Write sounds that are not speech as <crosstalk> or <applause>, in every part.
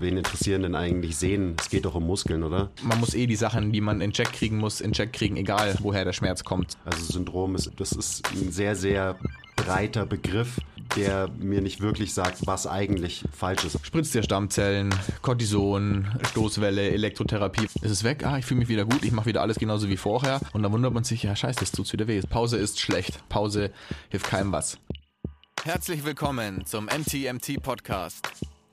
Wen interessieren denn eigentlich Sehnen? Es geht doch um Muskeln, oder? Man muss eh die Sachen, die man in Check kriegen muss, in Check kriegen, egal woher der Schmerz kommt. Also Syndrom ist, das ist ein sehr, sehr breiter Begriff, der mir nicht wirklich sagt, was eigentlich falsch ist. Spritzt der Stammzellen, Cortison, Stoßwelle, Elektrotherapie. Ist es weg? Ah, ich fühle mich wieder gut, ich mache wieder alles genauso wie vorher. Und dann wundert man sich, ja scheiße, das tut's wieder weh. Pause ist schlecht. Pause hilft keinem was. Herzlich willkommen zum MTMT Podcast,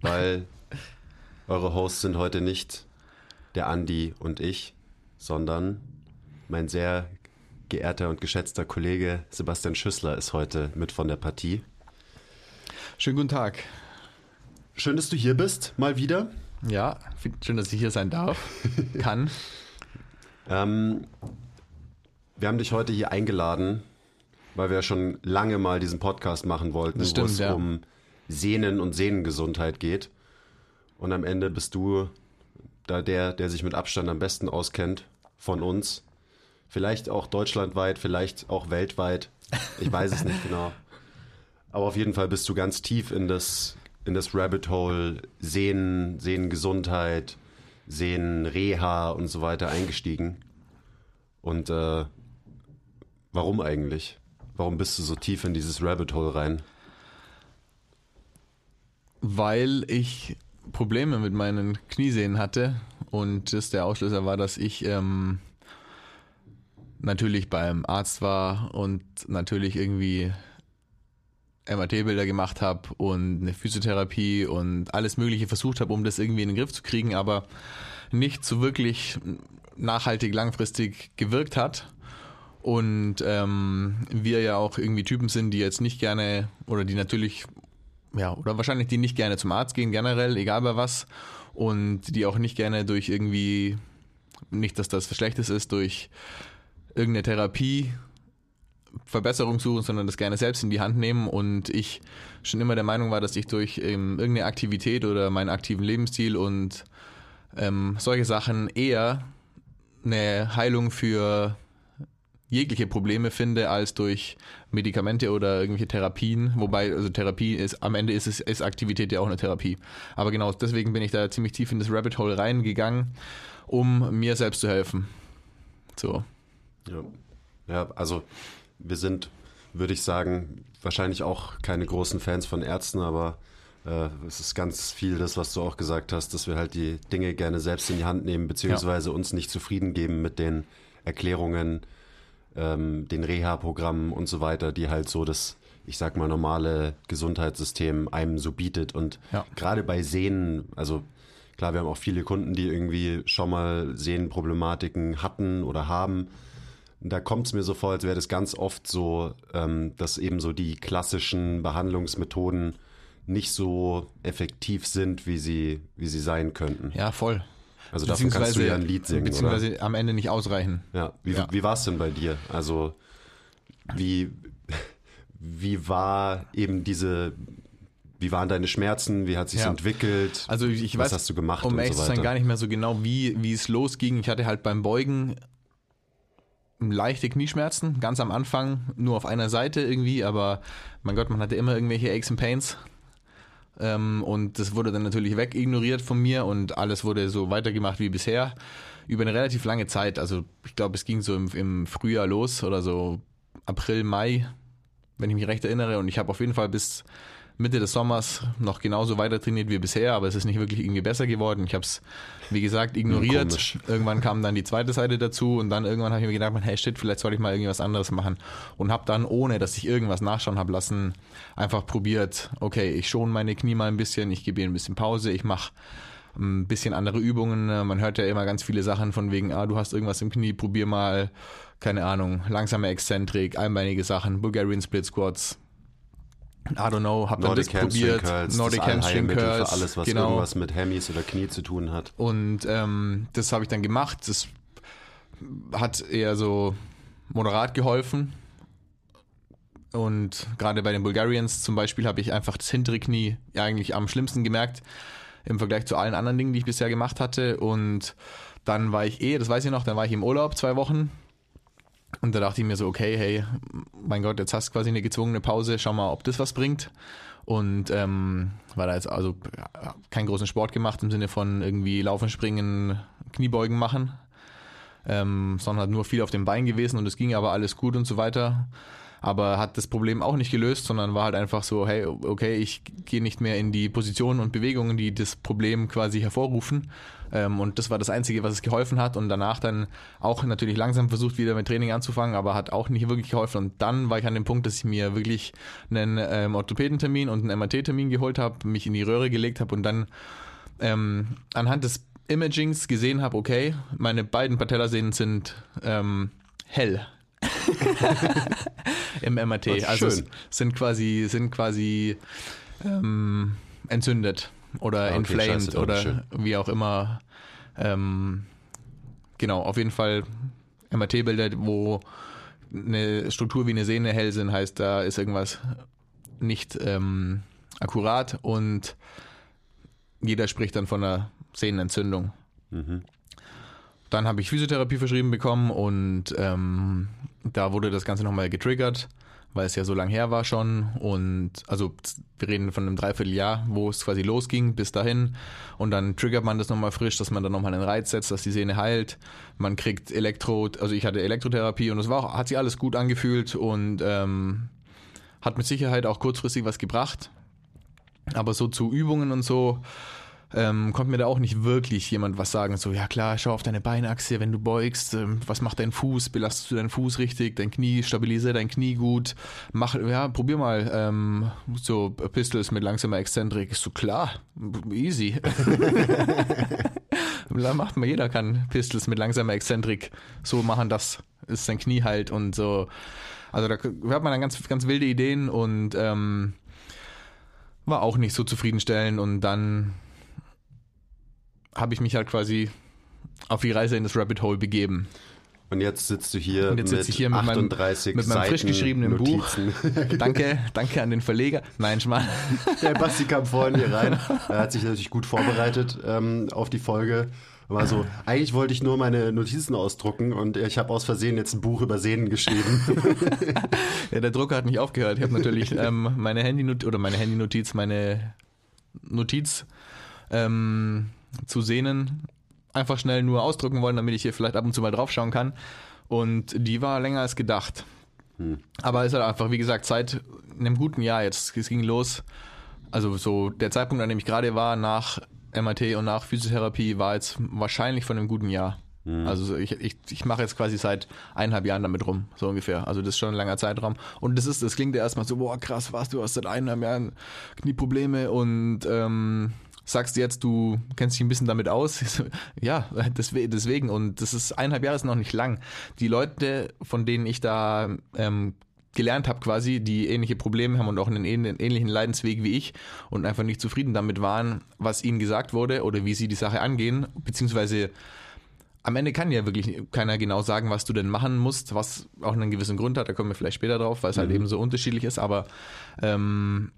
weil eure Hosts sind heute nicht der Andi und ich, sondern mein sehr geehrter und geschätzter Kollege Sebastian Schüssler ist heute mit von der Partie. Schönen guten Tag. Schön, dass du hier bist, mal wieder. Ja, schön, dass ich hier sein darf, <laughs> kann. Ähm, wir haben dich heute hier eingeladen, weil wir schon lange mal diesen Podcast machen wollten, wo es ja. um Sehnen und Sehnengesundheit geht. Und am Ende bist du da der, der sich mit Abstand am besten auskennt von uns. Vielleicht auch deutschlandweit, vielleicht auch weltweit. Ich weiß es nicht genau. Aber auf jeden Fall bist du ganz tief in das, in das Rabbit Hole Sehnen, Sehnengesundheit, Sehnenreha und so weiter eingestiegen. Und äh, warum eigentlich? Warum bist du so tief in dieses Rabbit Hole rein? Weil ich Probleme mit meinen Kniesehnen hatte und das der Auslöser war, dass ich ähm, natürlich beim Arzt war und natürlich irgendwie MRT-Bilder gemacht habe und eine Physiotherapie und alles Mögliche versucht habe, um das irgendwie in den Griff zu kriegen, aber nicht so wirklich nachhaltig langfristig gewirkt hat. Und ähm, wir ja auch irgendwie Typen sind, die jetzt nicht gerne oder die natürlich, ja, oder wahrscheinlich die nicht gerne zum Arzt gehen, generell, egal bei was. Und die auch nicht gerne durch irgendwie, nicht, dass das Schlechtes ist, durch irgendeine Therapie Verbesserung suchen, sondern das gerne selbst in die Hand nehmen. Und ich schon immer der Meinung war, dass ich durch ähm, irgendeine Aktivität oder meinen aktiven Lebensstil und ähm, solche Sachen eher eine Heilung für jegliche Probleme finde als durch Medikamente oder irgendwelche Therapien. Wobei, also Therapie ist, am Ende ist es, ist Aktivität ja auch eine Therapie. Aber genau deswegen bin ich da ziemlich tief in das Rabbit Hole reingegangen, um mir selbst zu helfen. So. Ja, ja also wir sind, würde ich sagen, wahrscheinlich auch keine großen Fans von Ärzten, aber äh, es ist ganz viel das, was du auch gesagt hast, dass wir halt die Dinge gerne selbst in die Hand nehmen, beziehungsweise uns nicht zufrieden geben mit den Erklärungen, ähm, den Reha-Programmen und so weiter, die halt so das, ich sag mal, normale Gesundheitssystem einem so bietet. Und Ja. gerade bei Sehnen, also klar, wir haben auch viele Kunden, die irgendwie schon mal Sehnenproblematiken hatten oder haben. Da kommt es mir so vor, als wäre das ganz oft so, ähm, dass eben so die klassischen Behandlungsmethoden nicht so effektiv sind, wie sie, wie sie sein könnten. Ja, voll. Also davon kannst du ja ein Lied singen, beziehungsweise oder? am Ende nicht ausreichen. Ja, wie, Ja. wie war es denn bei dir? Also wie, wie war eben diese, wie waren deine Schmerzen? Wie hat sich Ja. entwickelt? Also ich, ich Was weiß, hast du gemacht um so zu sein, gar nicht mehr so genau, wie, wie es losging. Ich hatte halt beim Beugen leichte Knieschmerzen, ganz am Anfang, nur auf einer Seite irgendwie, aber mein Gott, man hatte immer irgendwelche Aches and Pains. Ähm, und das wurde dann natürlich wegignoriert von mir und alles wurde so weitergemacht wie bisher. Über eine relativ lange Zeit, also ich glaube, es ging so im, im Frühjahr los oder so April, Mai, wenn ich mich recht erinnere. Und ich habe auf jeden Fall bis Mitte des Sommers noch genauso weiter trainiert wie bisher, aber es ist nicht wirklich irgendwie besser geworden. Ich habe es, wie gesagt, ignoriert. komisch. irgendwann kam dann die zweite Seite dazu und dann irgendwann habe ich mir gedacht, hey shit, vielleicht soll ich mal irgendwas anderes machen. Und habe dann, ohne dass ich irgendwas nachschauen habe lassen, einfach probiert, okay, ich schone meine Knie mal ein bisschen, ich gebe ihnen ein bisschen Pause, ich mache ein bisschen andere Übungen. Man hört ja immer ganz viele Sachen von wegen, ah, du hast irgendwas im Knie, probier mal, keine Ahnung, langsame Exzentrik, einbeinige Sachen, Bulgarian Split Squats. I don't know, hab dann Nordic das probiert. Curls, Nordic das Hamstring Curls. für alles, was genau. irgendwas mit Hemis oder Knie zu tun hat. Und ähm, das habe ich dann gemacht. Das hat eher so moderat geholfen. Und gerade bei den Bulgarians zum Beispiel habe ich einfach das hintere Knie eigentlich am schlimmsten gemerkt im Vergleich zu allen anderen Dingen, die ich bisher gemacht hatte. Und dann war ich eh, das weiß ich noch, dann war ich im Urlaub zwei Wochen. Und da dachte ich mir so, okay, hey, mein Gott, jetzt hast du quasi eine gezwungene Pause, schau mal, ob das was bringt. Und ähm, war da jetzt also ja, keinen großen Sport gemacht im Sinne von irgendwie Laufen, Springen, Kniebeugen machen, ähm, sondern hat nur viel auf dem Bein gewesen und es ging aber alles gut und so weiter. Aber hat das Problem auch nicht gelöst, sondern war halt einfach so, hey, okay, ich gehe nicht mehr in die Positionen und Bewegungen, die das Problem quasi hervorrufen. Ähm, und das war das Einzige, was es geholfen hat. Und danach dann auch natürlich langsam versucht, wieder mit Training anzufangen, aber hat auch nicht wirklich geholfen. Und dann war ich an dem Punkt, dass ich mir wirklich einen ähm, Orthopädentermin und einen MRT-Termin geholt habe, mich in die Röhre gelegt habe und dann ähm, anhand des Imagings gesehen habe, okay, meine beiden Patellasehnen sind ähm, hell. <laughs> Im MRT. Also schön. sind quasi, sind quasi ähm, entzündet oder Ah, okay, inflamed scheiße, oder schön. wie auch immer. Ähm, genau, auf jeden Fall MRT-Bilder, wo eine Struktur wie eine Sehne hell sind, heißt, da ist irgendwas nicht ähm, akkurat und jeder spricht dann von einer Sehnenentzündung. Dann habe ich Physiotherapie verschrieben bekommen und ähm, da wurde das Ganze nochmal getriggert, weil es ja so lang her war schon. Und also wir reden von einem Dreivierteljahr, wo es quasi losging bis dahin. Und dann triggert man das nochmal frisch, dass man dann nochmal einen Reiz setzt, dass die Sehne heilt. Man kriegt Elektro, also ich hatte Elektrotherapie und es war auch, hat sich alles gut angefühlt und ähm, hat mit Sicherheit auch kurzfristig was gebracht. Aber so zu Übungen und so ähm, konnte mir da auch nicht wirklich jemand was sagen. So, ja klar, schau auf deine Beinachse, wenn du beugst, ähm, was macht dein Fuß, belastest du deinen Fuß richtig, dein Knie, stabilisiere dein Knie gut, mach, ja, probier mal ähm, so Pistols mit langsamer Exzentrik. Ist so klar, easy. <laughs> macht man, jeder kann Pistols mit langsamer Exzentrik so machen, das ist sein Knie halt und so. Also da hat man dann ganz, ganz wilde Ideen und ähm, war auch nicht so zufriedenstellend und dann habe ich mich halt quasi auf die Reise in das Rabbit Hole begeben. Und jetzt sitzt du hier Und jetzt mit ich hier mit meinem- 38 mit meinem Seiten frisch geschriebenen Buch. Notizen. <laughs> Danke, danke an den Verleger. Nein, Schmarrn. <laughs> Der Basti kam vorhin hier rein. Er hat sich natürlich gut vorbereitet ähm, auf die Folge. War so, eigentlich wollte ich nur meine Notizen ausdrucken und ich habe aus Versehen jetzt ein Buch über Sehnen geschrieben. <laughs> Ja, der Drucker hat nicht aufgehört. Ich habe natürlich ähm, meine Handynotiz oder meine Handynotiz, meine Notiz ähm, zu Sehnen einfach schnell nur ausdrucken wollen, damit ich hier vielleicht ab und zu mal draufschauen kann. Und die war länger als gedacht. Aber es ist halt einfach, wie gesagt, seit einem guten Jahr jetzt. Es ging los. Also so der Zeitpunkt, an dem ich gerade war, nach MRT und nach Physiotherapie, war jetzt wahrscheinlich von einem guten Jahr. Also so ich, ich, ich mache jetzt quasi seit eineinhalb Jahren damit rum, so ungefähr. Also das ist schon ein langer Zeitraum. Und das ist, das klingt ja erstmal so, boah, krass, was, du hast seit eineinhalb Jahren Knieprobleme und ähm, sagst jetzt, du kennst dich ein bisschen damit aus. <laughs> Ja, deswe- deswegen. Und das ist eineinhalb Jahre ist noch nicht lang. Die Leute, von denen ich da ähm, gelernt habe quasi, die ähnliche Probleme haben und auch einen ähn- ähnlichen Leidensweg wie ich und einfach nicht zufrieden damit waren, was ihnen gesagt wurde oder wie sie die Sache angehen, beziehungsweise am Ende kann ja wirklich keiner genau sagen, was du denn machen musst, was auch einen gewissen Grund hat, da kommen wir vielleicht später drauf, weil es halt eben so unterschiedlich ist, aber ähm,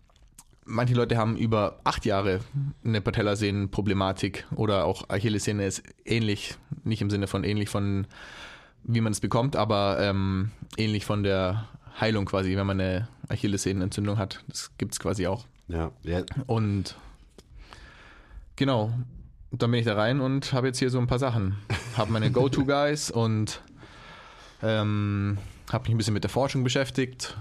manche Leute haben über acht Jahre eine Patellasehnenproblematik oder auch Achillessehne ist ähnlich, nicht im Sinne von ähnlich von wie man es bekommt, aber ähm, ähnlich von der Heilung quasi, wenn man eine Achillessehnenentzündung hat. Das gibt es quasi auch. ja, ja, Und genau, dann bin ich da rein und habe jetzt hier so ein paar Sachen. Habe meine Go-To-Guys <laughs> und ähm, habe mich ein bisschen mit der Forschung beschäftigt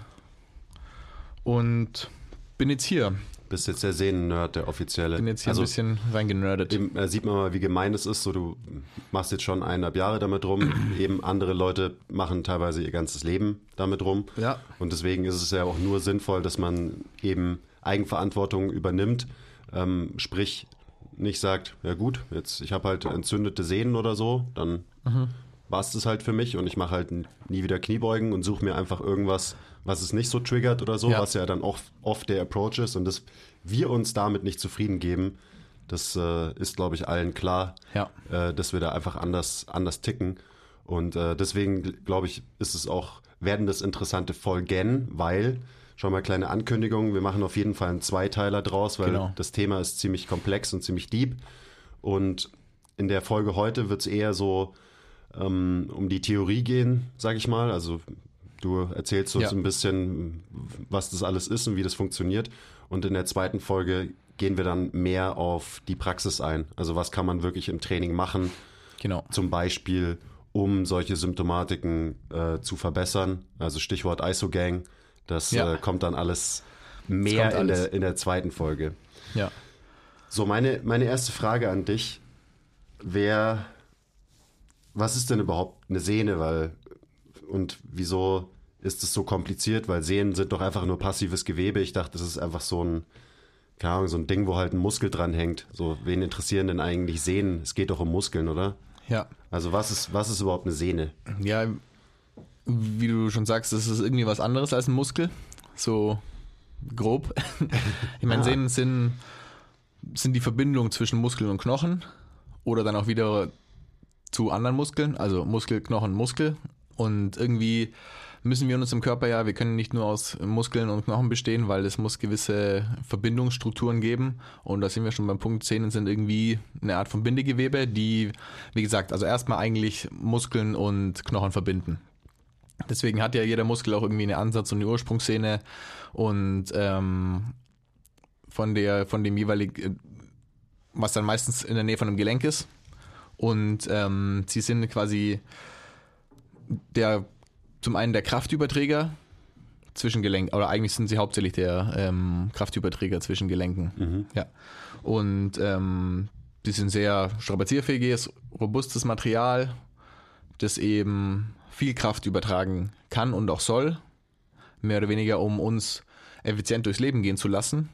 und bin jetzt hier. bist jetzt der Sehnen-Nerd, der offizielle. Bin jetzt hier also, ein bisschen reingenördet. Eben, äh, sieht man mal, wie gemein es ist. So, du machst jetzt schon eineinhalb Jahre damit rum. <clears throat> Eben andere Leute machen teilweise ihr ganzes Leben damit rum. Ja. Und deswegen ist es ja auch nur sinnvoll, dass man eben Eigenverantwortung übernimmt. Ähm, sprich, nicht sagt, ja gut, jetzt ich habe halt entzündete Sehnen oder so, dann mhm. war es das halt für mich und ich mache halt nie wieder Kniebeugen und suche mir einfach irgendwas, was es nicht so triggert oder so, ja. was ja dann auch oft der Approach ist und dass wir uns damit nicht zufrieden geben, das äh, ist, glaube ich, allen klar, ja. äh, dass wir da einfach anders, anders ticken. Und äh, deswegen, glaube ich, ist es auch, werden das interessante Folgen, weil, schon mal kleine Ankündigung, wir machen auf jeden Fall einen Zweiteiler draus, weil genau. das Thema ist ziemlich komplex und ziemlich deep. Und in der Folge heute wird es eher so ähm, um die Theorie gehen, sage ich mal. Also du erzählst uns ja. ein bisschen, was das alles ist und wie das funktioniert. Und in der zweiten Folge gehen wir dann mehr auf die Praxis ein. Also was kann man wirklich im Training machen? Genau. Zum Beispiel, um solche Symptomatiken äh, zu verbessern. Also Stichwort Isogang. Das ja. äh, kommt dann alles mehr in, alles. Der, in der zweiten Folge. Ja. So, meine, meine erste Frage an dich wäre, was ist denn überhaupt eine Sehne? Weil, und wieso ist es so kompliziert? Weil Sehnen sind doch einfach nur passives Gewebe. Ich dachte, das ist einfach so ein, keine Ahnung, so ein Ding, wo halt ein Muskel dran hängt. So, wen interessieren denn eigentlich Sehnen? Es geht doch um Muskeln, oder? Ja. Also was ist, was ist überhaupt eine Sehne? Ja, wie du schon sagst, das ist irgendwie was anderes als ein Muskel. So grob. <laughs> ich meine, ah. Sehnen sind, sind die Verbindung zwischen Muskeln und Knochen oder dann auch wieder zu anderen Muskeln, also Muskel, Knochen, Muskel. Und irgendwie müssen wir uns im Körper ja, wir können nicht nur aus Muskeln und Knochen bestehen, weil es muss gewisse Verbindungsstrukturen geben. Und da sind wir schon beim Punkt, Zähne sind irgendwie eine Art von Bindegewebe, die, wie gesagt, also erstmal eigentlich Muskeln und Knochen verbinden. Deswegen hat ja jeder Muskel auch irgendwie eine Ansatz- und eine Ursprungsszene und ähm, von der, von dem jeweiligen, was dann meistens in der Nähe von einem Gelenk ist. Und ähm, sie sind quasi der zum einen der Kraftüberträger zwischen Gelenken, oder eigentlich sind sie hauptsächlich der ähm, Kraftüberträger zwischen Gelenken. Mhm. Ja. Und ähm, die sind sehr strapazierfähiges, robustes Material, das eben viel Kraft übertragen kann und auch soll, mehr oder weniger, um uns effizient durchs Leben gehen zu lassen.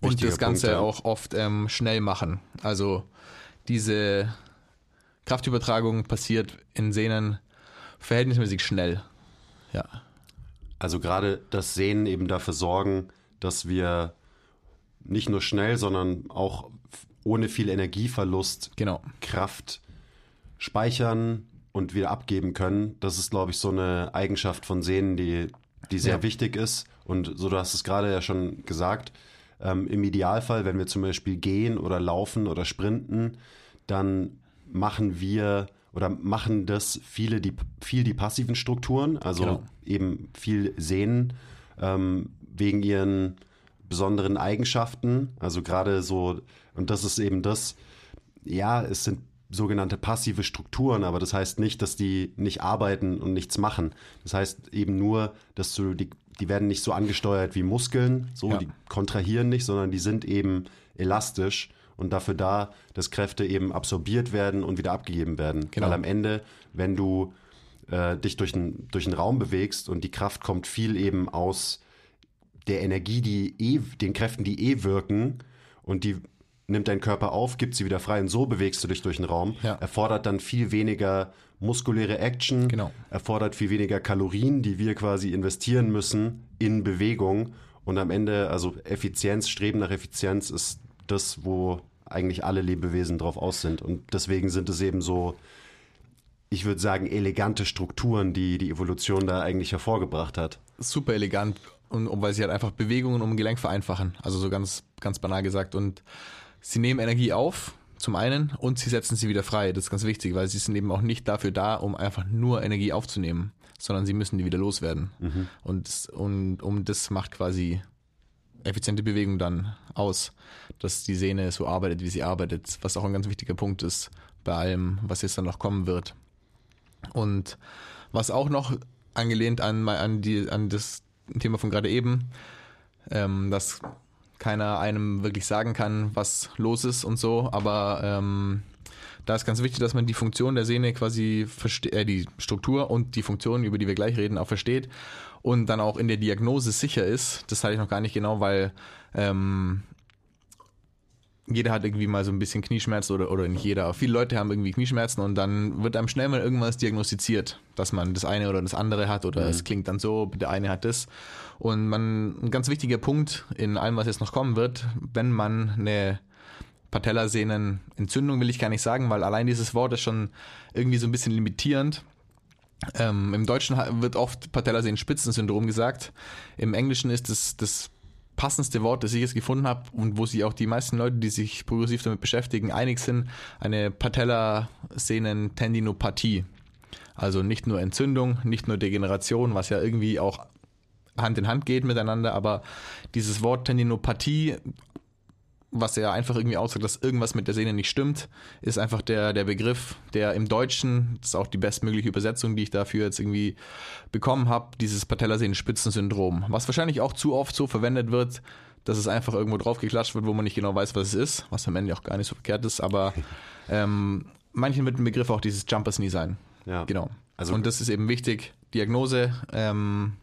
Und Wichtiger das Ganze Punkt, ja. auch oft ähm, schnell machen. Also diese Kraftübertragung passiert in Sehnen verhältnismäßig schnell. Ja. Also gerade das Sehnen eben dafür sorgen, dass wir nicht nur schnell, sondern auch ohne viel Energieverlust genau. Kraft speichern und wieder abgeben können. Das ist, glaube ich, so eine Eigenschaft von Sehnen, die, die sehr ja. wichtig ist. Und so, du hast es gerade ja schon gesagt, ähm, im Idealfall, wenn wir zum Beispiel gehen oder laufen oder sprinten, dann machen wir oder machen das viele die viel die passiven Strukturen, also genau. eben viel Sehnen ähm, wegen ihren besonderen Eigenschaften. Also gerade so, und das ist eben das, ja, es sind sogenannte passive Strukturen, aber das heißt nicht, dass die nicht arbeiten und nichts machen. Das heißt eben nur, dass du die, die werden nicht so angesteuert wie Muskeln, so ja. die kontrahieren nicht, sondern die sind eben elastisch und dafür da, dass Kräfte eben absorbiert werden und wieder abgegeben werden. Genau. Weil am Ende, wenn du äh, dich durch, ein, durch einen Raum bewegst und die Kraft kommt viel eben aus der Energie, die eh, den Kräften, die eh wirken und die nimmt dein Körper auf, gibt sie wieder frei und so bewegst du dich durch den Raum. Ja. Erfordert dann viel weniger muskuläre Action, genau. erfordert viel weniger Kalorien, die wir quasi investieren müssen in Bewegung. Und am Ende, also Effizienz, Streben nach Effizienz ist das, wo eigentlich alle Lebewesen drauf aus sind. Und deswegen sind es eben so, ich würde sagen, elegante Strukturen, die die Evolution da eigentlich hervorgebracht hat. Super elegant. Und, weil sie halt einfach Bewegungen um Gelenk vereinfachen. Also so ganz, ganz banal gesagt. Und sie nehmen Energie auf, zum einen, und sie setzen sie wieder frei. Das ist ganz wichtig, weil sie sind eben auch nicht dafür da, um einfach nur Energie aufzunehmen, sondern sie müssen die wieder loswerden. Mhm. Und, und um das macht quasi effiziente Bewegung dann aus, dass die Sehne so arbeitet, wie sie arbeitet, was auch ein ganz wichtiger Punkt ist bei allem, was jetzt dann noch kommen wird. Und was auch noch angelehnt an, an, die, an das Thema von gerade eben, ähm, dass keiner einem wirklich sagen kann, was los ist und so, aber ähm, da ist ganz wichtig, dass man die Funktion der Sehne quasi versteht, äh, die Struktur und die Funktion, über die wir gleich reden, auch versteht und dann auch in der Diagnose sicher ist. Das hatte ich noch gar nicht genau, weil ähm, jeder hat irgendwie mal so ein bisschen Knieschmerzen oder, oder nicht jeder, aber viele Leute haben irgendwie Knieschmerzen und dann wird einem schnell mal irgendwas diagnostiziert, dass man das eine oder das andere hat oder es klingt dann so, der eine hat das. Und man, ein ganz wichtiger Punkt in allem, was jetzt noch kommen wird, wenn man eine Patellasehnenentzündung will ich gar nicht sagen, weil allein dieses Wort ist schon irgendwie so ein bisschen limitierend. Ähm, Im Deutschen wird oft Patellasehnenspitzensyndrom gesagt. Im Englischen ist es das passendste Wort, das ich jetzt gefunden habe und wo sich auch die meisten Leute, die sich progressiv damit beschäftigen, einig sind, eine Patellasehnentendinopathie. Also nicht nur Entzündung, nicht nur Degeneration, was ja irgendwie auch Hand in Hand geht miteinander, aber dieses Wort Tendinopathie, was ja einfach irgendwie aussagt, dass irgendwas mit der Sehne nicht stimmt, ist einfach der, der Begriff, der im Deutschen, das ist auch die bestmögliche Übersetzung, die ich dafür jetzt irgendwie bekommen habe, dieses Patellasehnenspitzensyndrom, was wahrscheinlich auch zu oft so verwendet wird, dass es einfach irgendwo draufgeklatscht wird, wo man nicht genau weiß, was es ist, was am Ende auch gar nicht so verkehrt ist, aber <laughs> ähm, manchen wird ein Begriff auch dieses Jumpers nie sein. Ja. Genau. Also- Und das ist eben wichtig, Diagnose, ähm,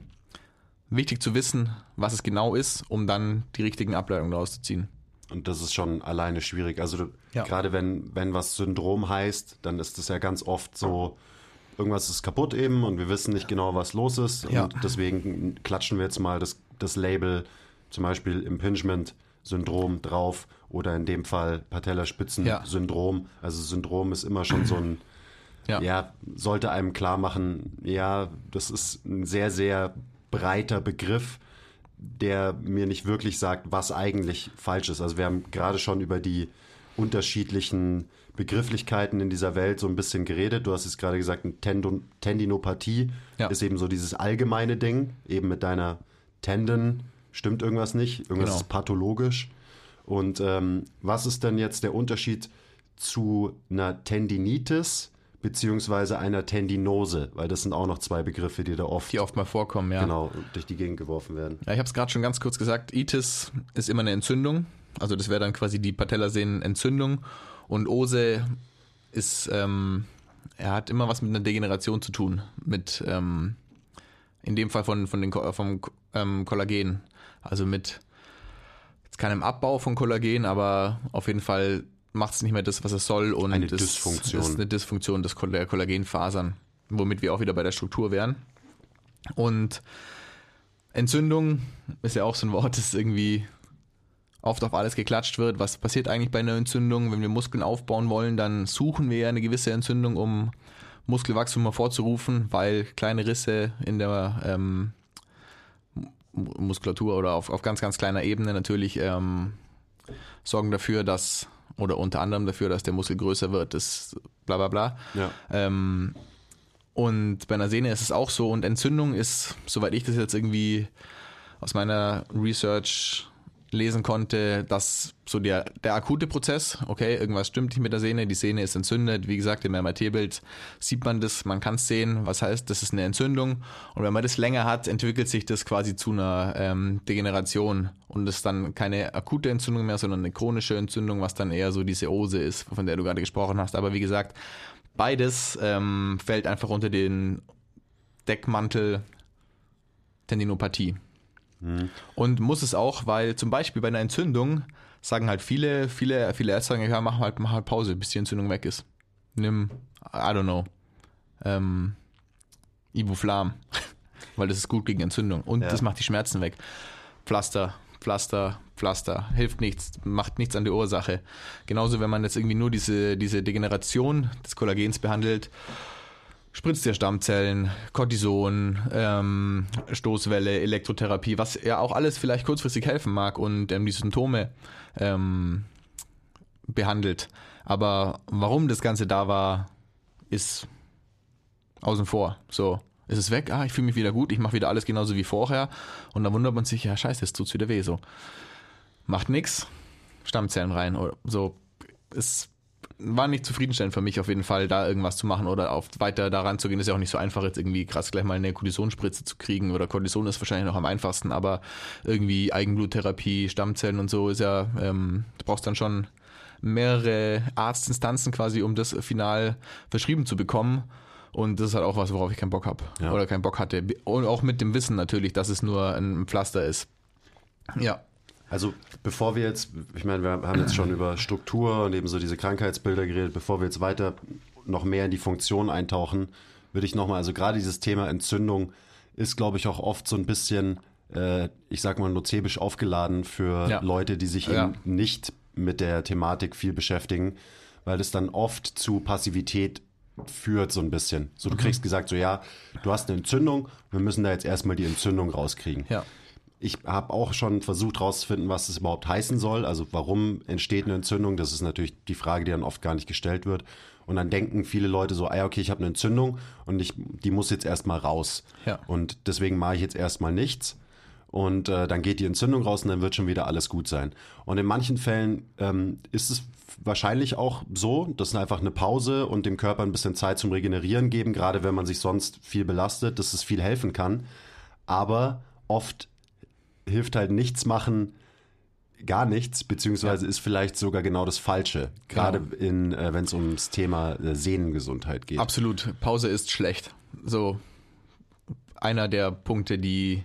wichtig zu wissen, was es genau ist, um dann die richtigen Ableitungen daraus zu ziehen. Und das ist schon alleine schwierig. Also du, Ja. gerade wenn, wenn was Syndrom heißt, dann ist das ja ganz oft so, irgendwas ist kaputt eben und wir wissen nicht genau, was los ist. Ja. Und deswegen klatschen wir jetzt mal das, das Label, zum Beispiel Impingement-Syndrom drauf oder in dem Fall Patellaspitzen-Syndrom. Also Syndrom ist immer schon so ein, Ja. ja, sollte einem klar machen, ja, das ist ein sehr, sehr breiter Begriff, der mir nicht wirklich sagt, was eigentlich falsch ist. Also wir haben gerade schon über die unterschiedlichen Begrifflichkeiten in dieser Welt so ein bisschen geredet. Du hast jetzt gerade gesagt, Tendon, Tendinopathie Ja. ist eben so dieses allgemeine Ding, eben mit deiner Tendon stimmt irgendwas nicht, irgendwas Genau. ist pathologisch. Und ähm, was ist denn jetzt der Unterschied zu einer Tendinitis beziehungsweise einer Tendinose? Weil das sind auch noch zwei Begriffe, die da oft Die oft mal vorkommen, ja. genau durch die Gegend geworfen werden. Ja, ich habe es gerade schon ganz kurz gesagt. Itis ist immer eine Entzündung. Also das wäre dann quasi die Patellasehnenentzündung. Und Ose ist, ähm, er hat immer was mit einer Degeneration zu tun. Mit, ähm, in dem Fall von, von den, vom ähm, Kollagen. Also mit jetzt keinem Abbau von Kollagen, aber auf jeden Fall macht es nicht mehr das, was es soll. Und Eine es Dysfunktion. ist eine Dysfunktion des der Kollagenfasern, womit wir auch wieder bei der Struktur wären. Und Entzündung ist ja auch so ein Wort, das irgendwie oft auf alles geklatscht wird. Was passiert eigentlich bei einer Entzündung? Wenn wir Muskeln aufbauen wollen, dann suchen wir ja eine gewisse Entzündung, um Muskelwachstum hervorzurufen, weil kleine Risse in der ähm, Mu- Muskulatur oder auf, auf ganz, ganz kleiner Ebene natürlich ähm, sorgen dafür, dass, oder unter anderem dafür, dass der Muskel größer wird, das bla bla bla. Ja. Ähm, und bei einer Sehne ist es auch so. Und Entzündung ist, soweit ich das jetzt irgendwie aus meiner Research lesen konnte, dass so der, der akute Prozess, okay, irgendwas stimmt nicht mit der Sehne, die Sehne ist entzündet. Wie gesagt, im MRT-Bild sieht man das, man kann es sehen, was heißt, das ist eine Entzündung. Und wenn man das länger hat, entwickelt sich das quasi zu einer ähm, Degeneration und ist dann keine akute Entzündung mehr, sondern eine chronische Entzündung, was dann eher so diese Ose ist, von der du gerade gesprochen hast. Aber wie gesagt, beides ähm, fällt einfach unter den Deckmantel Tendinopathie. Und muss es auch, weil zum Beispiel bei einer Entzündung sagen halt viele, viele, viele Ärzte sagen, ja, mach halt, mach halt Pause, bis die Entzündung weg ist. Nimm, I don't know, ähm, Ibuflam, <laughs> weil das ist gut gegen Entzündung und Ja. das macht die Schmerzen weg. Pflaster, Pflaster, Pflaster, hilft nichts, macht nichts an der Ursache. Genauso, wenn man jetzt irgendwie nur diese, diese Degeneration des Kollagens behandelt, spritzt der Stammzellen, Cortison, ähm, Stoßwelle, Elektrotherapie, was ja auch alles vielleicht kurzfristig helfen mag und ähm, die Symptome ähm, behandelt. Aber warum das Ganze da war, ist außen vor. So, ist es weg, ah, ich fühle mich wieder gut, ich mache wieder alles genauso wie vorher. Und dann wundert man sich, ja scheiße, jetzt tut's wieder weh. So, macht nix, Stammzellen rein oder so. Es war nicht zufriedenstellend für mich auf jeden Fall, da irgendwas zu machen oder auf weiter daran zu gehen. Ist ja auch nicht so einfach, jetzt irgendwie krass gleich mal eine Kortisonspritze zu kriegen. Oder Kortison ist wahrscheinlich noch am einfachsten, aber irgendwie Eigenbluttherapie, Stammzellen und so ist ja, ähm, du brauchst dann schon mehrere Arztinstanzen quasi, um das final verschrieben zu bekommen. Und das ist halt auch was, worauf ich keinen Bock habe. Ja. Oder keinen Bock hatte. Und auch mit dem Wissen natürlich, dass es nur ein Pflaster ist. Ja. Also bevor wir jetzt, ich meine, wir haben jetzt schon über Struktur und eben so diese Krankheitsbilder geredet, bevor wir jetzt weiter noch mehr in die Funktion eintauchen, würde ich nochmal, also gerade dieses Thema Entzündung ist, glaube ich, auch oft so ein bisschen, äh, ich sag mal, nozebisch aufgeladen für Ja. Leute, die sich Ja. eben nicht mit der Thematik viel beschäftigen, weil es dann oft zu Passivität führt, so ein bisschen. So, du Mhm. kriegst gesagt, so ja, du hast eine Entzündung, wir müssen da jetzt erstmal die Entzündung rauskriegen. Ja. Ich habe auch schon versucht herauszufinden, was das überhaupt heißen soll. Also warum entsteht eine Entzündung? Das ist natürlich die Frage, die dann oft gar nicht gestellt wird. Und dann denken viele Leute so, ah ja, okay, ich habe eine Entzündung und ich, die muss jetzt erstmal raus. Ja. Und deswegen mache ich jetzt erstmal nichts. Und äh, dann geht die Entzündung raus und dann wird schon wieder alles gut sein. Und in manchen Fällen ähm, ist es wahrscheinlich auch so, dass einfach eine Pause und dem Körper ein bisschen Zeit zum Regenerieren geben, gerade wenn man sich sonst viel belastet, dass es viel helfen kann. Aber oft hilft halt nichts machen, gar nichts, beziehungsweise ist vielleicht sogar genau das Falsche. Gerade in, äh, wenn es ums Thema äh, Sehnengesundheit geht. Absolut. Pause ist schlecht. So einer der Punkte, die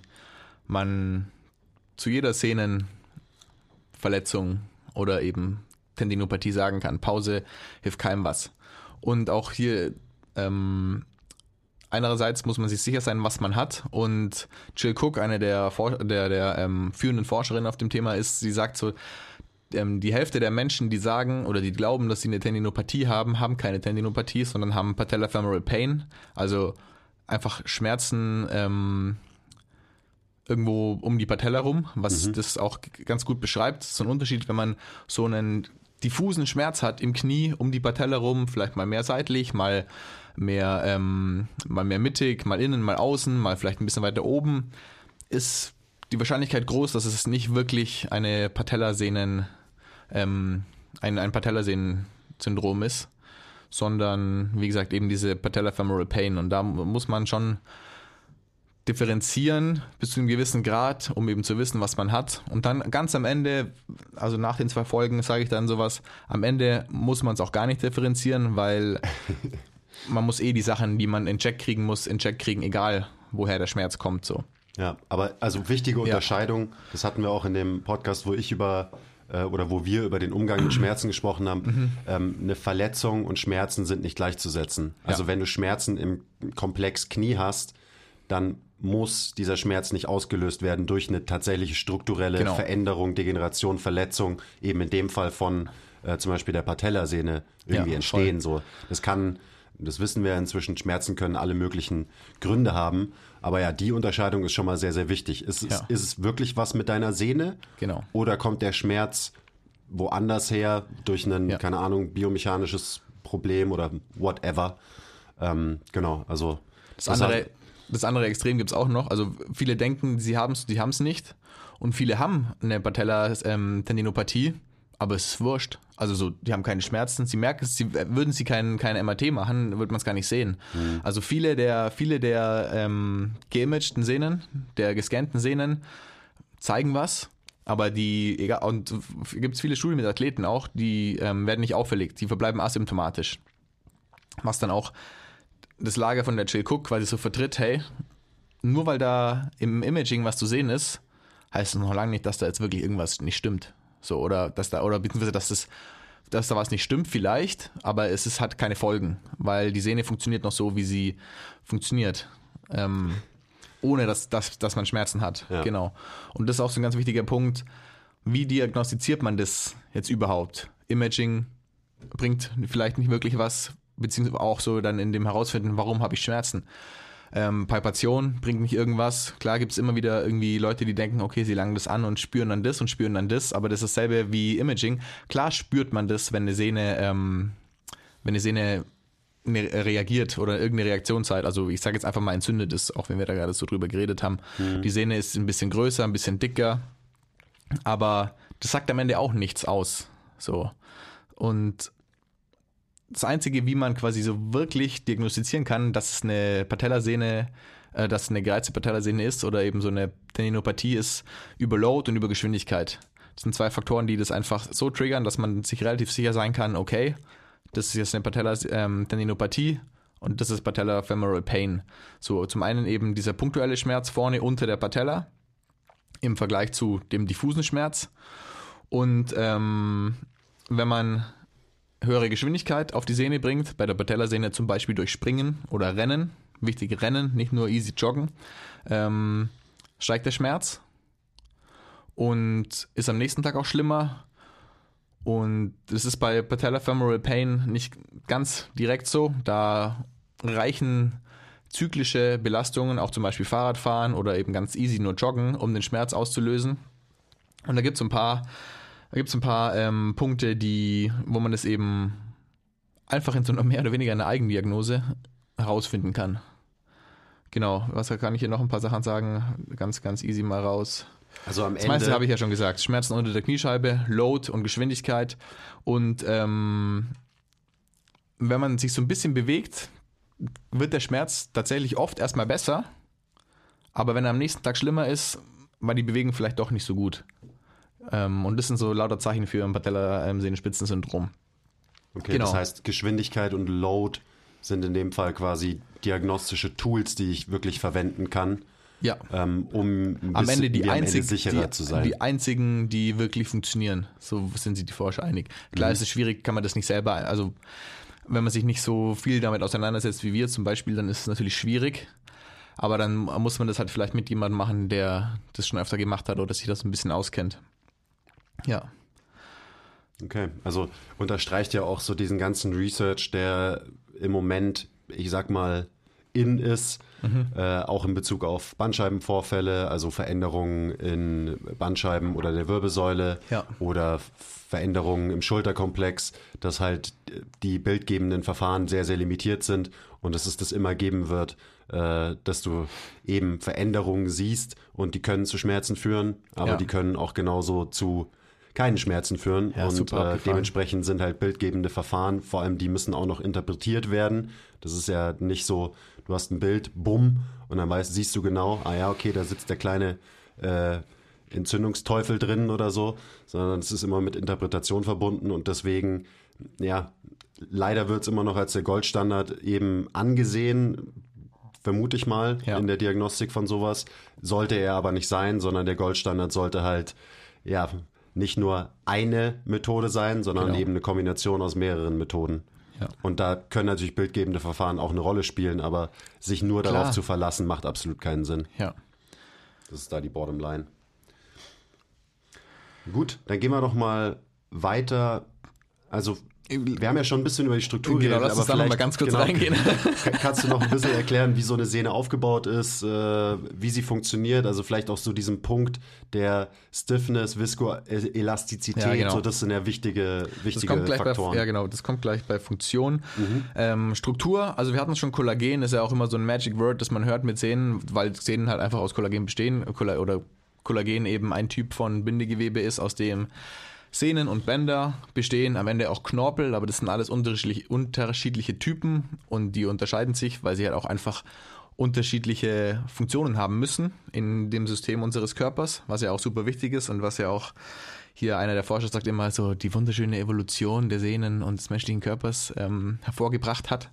man zu jeder Szenenverletzung oder eben Tendinopathie sagen kann. Pause hilft keinem was. Und auch hier ähm, einerseits muss man sich sicher sein, was man hat. Und Jill Cook, eine der, For der, der ähm, führenden Forscherinnen auf dem Thema, ist, sie sagt so, ähm, die Hälfte der Menschen, die sagen oder die glauben, dass sie eine Tendinopathie haben, haben keine Tendinopathie, sondern haben Patellofemoral Pain, also einfach Schmerzen ähm, irgendwo um die Patella rum, was das auch ganz gut beschreibt. Das ist so ein Unterschied, wenn man so einen diffusen Schmerz hat im Knie um die Patella rum, vielleicht mal mehr seitlich, mal mehr, ähm, mal mehr mittig, mal innen, mal außen, mal vielleicht ein bisschen weiter oben, ist die Wahrscheinlichkeit groß, dass es nicht wirklich eine Patellasehnen, ähm, ein, ein Patellasehnen-Syndrom ist, sondern wie gesagt eben diese Patellofemoral Pain. Und da muss man schon differenzieren bis zu einem gewissen Grad, um eben zu wissen, was man hat. Und dann ganz am Ende, also nach den zwei Folgen, sage ich dann sowas, am Ende muss man es auch gar nicht differenzieren, weil <laughs> man muss eh die Sachen, die man in Check kriegen muss, in Check kriegen, egal woher der Schmerz kommt. So. Ja, aber also wichtige Unterscheidung, das hatten wir auch in dem Podcast, wo ich über äh, oder wo wir über den Umgang mit Schmerzen gesprochen haben. Mhm. Ähm, eine Verletzung und Schmerzen sind nicht gleichzusetzen. Also Ja. wenn du Schmerzen im Komplex Knie hast, dann muss dieser Schmerz nicht ausgelöst werden durch eine tatsächliche strukturelle Genau. Veränderung, Degeneration, Verletzung, eben in dem Fall von äh, zum Beispiel der Patellasehne irgendwie Ja, entstehen. So, das kann, das wissen wir inzwischen, Schmerzen können alle möglichen Gründe haben. Aber ja, die Unterscheidung ist schon mal sehr, sehr wichtig. Ist, es- Ja. ist es wirklich was mit deiner Sehne? Genau. Oder kommt der Schmerz woanders her durch ein, Ja. keine Ahnung, biomechanisches Problem oder whatever? Ähm, genau, also. Das andere, das andere Extrem gibt es auch noch. Also viele denken, sie haben es, die haben es nicht. Und viele haben eine Patella-Tendinopathie, aber es ist wurscht. Also so, die haben keine Schmerzen. Sie merken es, sie, würden sie kein, kein MRT machen, würde man es gar nicht sehen. Also viele der, viele der ähm, geimagten Sehnen, der gescannten Sehnen, zeigen was. Aber die, egal, und gibt es viele Studien mit Athleten auch, die ähm, werden nicht auffällig, die verbleiben asymptomatisch. Was dann auch das Lager von der Jill Cook quasi so vertritt, hey, nur weil da im Imaging was zu sehen ist, heißt es noch lange nicht, dass da jetzt wirklich irgendwas nicht stimmt. So, oder dass da, oder beziehungsweise, dass das, dass da was nicht stimmt, vielleicht, aber es ist, hat keine Folgen, weil die Sehne funktioniert noch so, wie sie funktioniert. Ähm, ohne dass, dass, dass man Schmerzen hat. Ja. Genau. Und das ist auch so ein ganz wichtiger Punkt. Wie diagnostiziert man das jetzt überhaupt? Imaging bringt vielleicht nicht wirklich was, beziehungsweise auch so dann in dem Herausfinden, warum habe ich Schmerzen. Ähm, Palpation bringt nicht irgendwas. Klar gibt es immer wieder irgendwie Leute, die denken, okay, sie langen das an und spüren dann das und spüren dann das, aber das ist dasselbe wie Imaging. Klar spürt man das, wenn eine Sehne, ähm, wenn eine Sehne ne- reagiert oder irgendeine Reaktionszeit, also ich sage jetzt einfach mal entzündet ist, auch wenn wir da gerade so drüber geredet haben. Die Sehne ist ein bisschen größer, ein bisschen dicker, aber das sagt am Ende auch nichts aus. So. Und das Einzige, wie man quasi so wirklich diagnostizieren kann, dass es eine Patellasehne, äh, dass eine gereizte Patellasehne ist oder eben so eine Tendinopathie ist, über Load und über Geschwindigkeit. Das sind zwei Faktoren, die das einfach so triggern, dass man sich relativ sicher sein kann, okay, das ist jetzt eine Patella-Tendinopathie und das ist Patella-Femoral Pain. So, zum einen eben dieser punktuelle Schmerz vorne unter der Patella, im Vergleich zu dem diffusen Schmerz. Und ähm, wenn man höhere Geschwindigkeit auf die Sehne bringt, bei der Patellasehne zum Beispiel durch Springen oder Rennen, wichtig Rennen, nicht nur easy joggen, ähm, steigt der Schmerz und ist am nächsten Tag auch schlimmer. Und das ist bei Patellofemoral Pain nicht ganz direkt so. Da reichen zyklische Belastungen, auch zum Beispiel Fahrradfahren oder eben ganz easy nur joggen, um den Schmerz auszulösen. Und da gibt es ein paar, da gibt's ein paar ähm, Punkte, die, wo man das eben einfach in so einer <laughs> mehr oder weniger eine Eigendiagnose herausfinden kann. Genau, was kann ich hier noch ein paar Sachen sagen? Ganz, ganz easy mal raus. Also am Das Ende. meiste habe ich ja schon gesagt. Schmerzen unter der Kniescheibe, Load und Geschwindigkeit. Und ähm, wenn man sich so ein bisschen bewegt, wird der Schmerz tatsächlich oft erstmal besser. Aber wenn er am nächsten Tag schlimmer ist, war die Bewegung vielleicht doch nicht so gut. Ähm, und das sind so lauter Zeichen für ein Patella-Sehnenspitzensyndrom. okay, genau. Das heißt, Geschwindigkeit und Load sind in dem Fall quasi diagnostische Tools, die ich wirklich verwenden kann, Ja. ähm, um Am Ende die, mir am Ende einzig, sicherer die, zu sein. die einzigen, die wirklich funktionieren. So sind sich die Forscher einig. Klar Mhm. ist es schwierig, kann man das nicht selber, also wenn man sich nicht so viel damit auseinandersetzt wie wir zum Beispiel, dann ist es natürlich schwierig. Aber dann muss man das halt vielleicht mit jemandem machen, der das schon öfter gemacht hat oder sich das ein bisschen auskennt. Ja. Okay, also unterstreicht ja auch so diesen ganzen Research, der im Moment, ich sag mal, in ist, Mhm. äh, auch in Bezug auf Bandscheibenvorfälle, also Veränderungen in Bandscheiben oder der Wirbelsäule Ja. oder Veränderungen im Schulterkomplex, dass halt die bildgebenden Verfahren sehr, sehr limitiert sind und dass es das immer geben wird, äh, dass du eben Veränderungen siehst und die können zu Schmerzen führen, aber Ja. die können auch genauso zu keinen Schmerzen führen. Ja, und äh, dementsprechend sind halt bildgebende Verfahren, vor allem die müssen auch noch interpretiert werden. Das ist ja nicht so, du hast ein Bild, bumm, und dann weißt, siehst du genau, ah ja, okay, da sitzt der kleine äh, Entzündungsteufel drin oder so, sondern es ist immer mit Interpretation verbunden und deswegen, ja, leider wird es immer noch als der Goldstandard eben angesehen, vermute ich mal, Ja. in der Diagnostik von sowas. Sollte er aber nicht sein, sondern der Goldstandard sollte halt, ja, nicht nur eine Methode sein, sondern Genau. eben eine Kombination aus mehreren Methoden. Ja. Und da können natürlich bildgebende Verfahren auch eine Rolle spielen, aber sich nur Klar. darauf zu verlassen, macht absolut keinen Sinn. Ja. Das ist da die Bottomline. Gut, dann gehen wir doch mal weiter. Also, wir haben ja schon ein bisschen über die Struktur Genau, geredet, lass uns da noch mal ganz kurz genau, reingehen. Kann- Kannst du noch ein bisschen erklären, wie so eine Sehne aufgebaut ist, äh, wie sie funktioniert? Also vielleicht auch so diesen Punkt der Stiffness, Viskoelastizität, Ja, genau. so das sind ja wichtige, wichtige Faktoren. bei, ja genau, das kommt gleich bei Funktion. Ähm, Struktur, also wir hatten schon Kollagen, ist ja auch immer so ein Magic Word, das man hört mit Sehnen, weil Sehnen halt einfach aus Kollagen bestehen oder Kollagen eben ein Typ von Bindegewebe ist, aus dem Sehnen und Bänder bestehen, am Ende auch Knorpel, aber das sind alles unterschiedliche, unterschiedliche Typen und die unterscheiden sich, weil sie halt auch einfach unterschiedliche Funktionen haben müssen in dem System unseres Körpers, was ja auch super wichtig ist und was ja auch hier einer der Forscher sagt immer so die wunderschöne Evolution der Sehnen und des menschlichen Körpers ähm, hervorgebracht hat.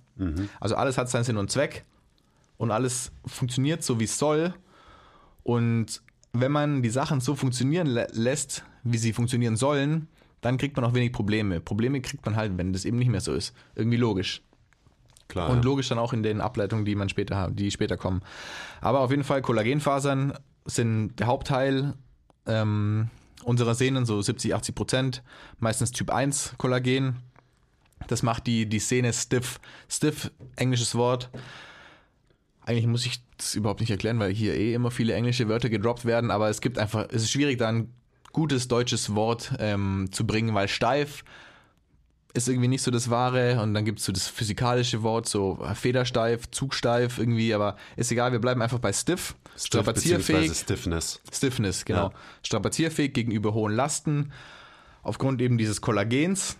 Also alles hat seinen Sinn und Zweck und alles funktioniert so wie es soll und wenn man die Sachen so funktionieren lä lässt, wie sie funktionieren sollen, dann kriegt man auch wenig Probleme. Probleme kriegt man halt, wenn das eben nicht mehr so ist. Irgendwie logisch. Klar, Und ja. logisch dann auch in den Ableitungen, die man später hat, die später kommen. Aber auf jeden Fall Kollagenfasern sind der Hauptteil ähm, unserer Sehnen, so 70, 80 Prozent. Meistens Typ 1 Kollagen. Das macht die, die Sehne stiff. Stiff, englisches Wort. Eigentlich muss ich das überhaupt nicht erklären, weil hier eh immer viele englische Wörter gedroppt werden, aber es gibt einfach, es ist schwierig, da ein gutes deutsches Wort ähm, zu bringen, weil steif ist irgendwie nicht so das Wahre und dann gibt es so das physikalische Wort, so federsteif, zugsteif irgendwie, aber ist egal, wir bleiben einfach bei stiff, Stiff strapazierfähig, Stiffness. Stiffness, genau. Ja. Strapazierfähig gegenüber hohen Lasten, aufgrund eben dieses Kollagens.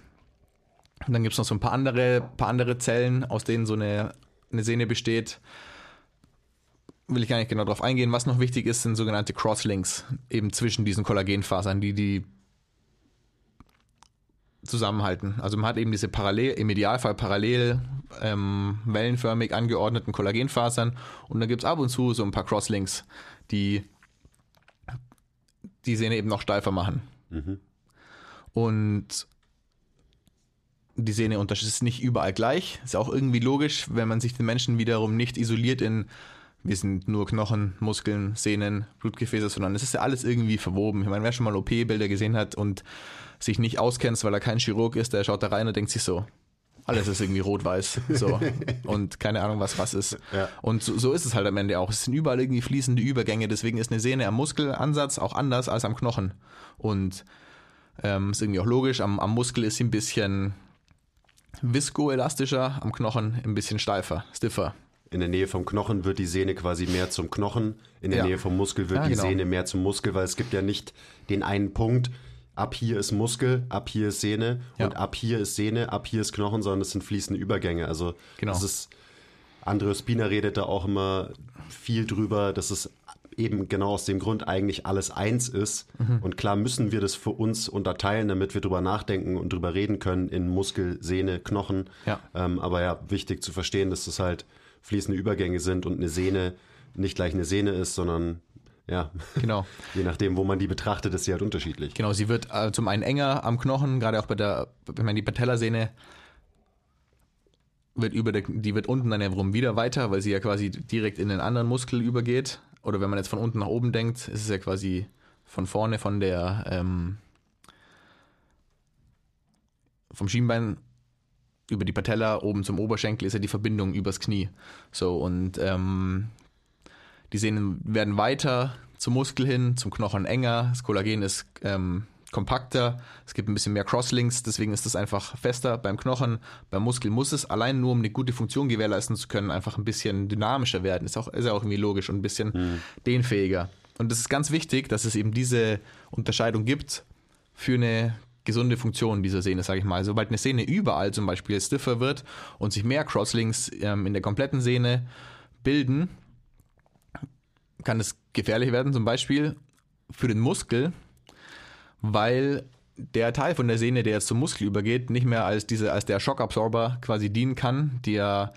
Und dann gibt es noch so ein paar andere, paar andere Zellen, aus denen so eine, eine Sehne besteht. Will ich gar nicht genau darauf eingehen. Was noch wichtig ist, sind sogenannte Crosslinks, eben zwischen diesen Kollagenfasern, die die zusammenhalten. Also man hat eben diese parallel, im Idealfall parallel ähm, wellenförmig angeordneten Kollagenfasern und dann gibt es ab und zu so ein paar Crosslinks, die die Sehne eben noch steifer machen. Mhm. Und die Sehne ist nicht überall gleich. Ist auch irgendwie logisch, wenn man sich den Menschen wiederum nicht isoliert in, wir sind nur Knochen, Muskeln, Sehnen, Blutgefäße, sondern es ist ja alles irgendwie verwoben. Ich meine, wer schon mal OP-Bilder gesehen hat und sich nicht auskennt, weil er kein Chirurg ist, der schaut da rein und denkt sich so, alles ist irgendwie rot-weiß. So. <laughs> Und keine Ahnung, was was ist. Ja. Und so, so ist es halt am Ende auch. Es sind überall irgendwie fließende Übergänge. Deswegen ist eine Sehne am Muskelansatz auch anders als am Knochen. Und ähm, ist irgendwie auch logisch. Am, am Muskel ist sie ein bisschen viskoelastischer, am Knochen ein bisschen steifer, stiffer. In der Nähe vom Knochen wird die Sehne quasi mehr zum Knochen, in der Ja. Nähe vom Muskel wird Ja, die genau. Sehne mehr zum Muskel, weil es gibt ja nicht den einen Punkt, ab hier ist Muskel, ab hier ist Sehne Ja. und ab hier ist Sehne, ab hier ist Knochen, sondern es sind fließende Übergänge. Also Genau. das ist, Andreas Spina redet da auch immer viel drüber, dass es eben genau aus dem Grund eigentlich alles eins ist. Mhm. Und klar müssen wir das für uns unterteilen, damit wir drüber nachdenken und drüber reden können in Muskel, Sehne, Knochen. Ja. Ähm, aber ja, wichtig zu verstehen, dass das halt fließende Übergänge sind und eine Sehne nicht gleich eine Sehne ist, sondern ja, Genau. <laughs> je nachdem, wo man die betrachtet, ist sie halt unterschiedlich. Genau, sie wird äh, zum einen enger am Knochen, gerade auch bei der, ich meine, die Patellasehne wird über der, die wird unten dann ja wiederum wieder weiter, weil sie ja quasi direkt in den anderen Muskel übergeht. Oder wenn man jetzt von unten nach oben denkt, ist es ja quasi von vorne von der ähm, vom Schienbein über die Patella oben zum Oberschenkel ist ja die Verbindung übers Knie. So und ähm, die Sehnen werden weiter zum Muskel hin, zum Knochen enger. Das Kollagen ist ähm, kompakter. Es gibt ein bisschen mehr Crosslinks, deswegen ist es einfach fester beim Knochen. Beim Muskel muss es allein nur, um eine gute Funktion gewährleisten zu können, einfach ein bisschen dynamischer werden. Ist, auch, ist ja auch irgendwie logisch und ein bisschen dehnfähiger. Und es ist ganz wichtig, dass es eben diese Unterscheidung gibt für eine gesunde Funktion dieser Sehne, sage ich mal. Sobald eine Sehne überall zum Beispiel stiffer wird und sich mehr Crosslinks ähm, in der kompletten Sehne bilden, kann es gefährlich werden, zum Beispiel für den Muskel, weil der Teil von der Sehne, der jetzt zum Muskel übergeht, nicht mehr als diese, als der Schockabsorber quasi dienen kann, der,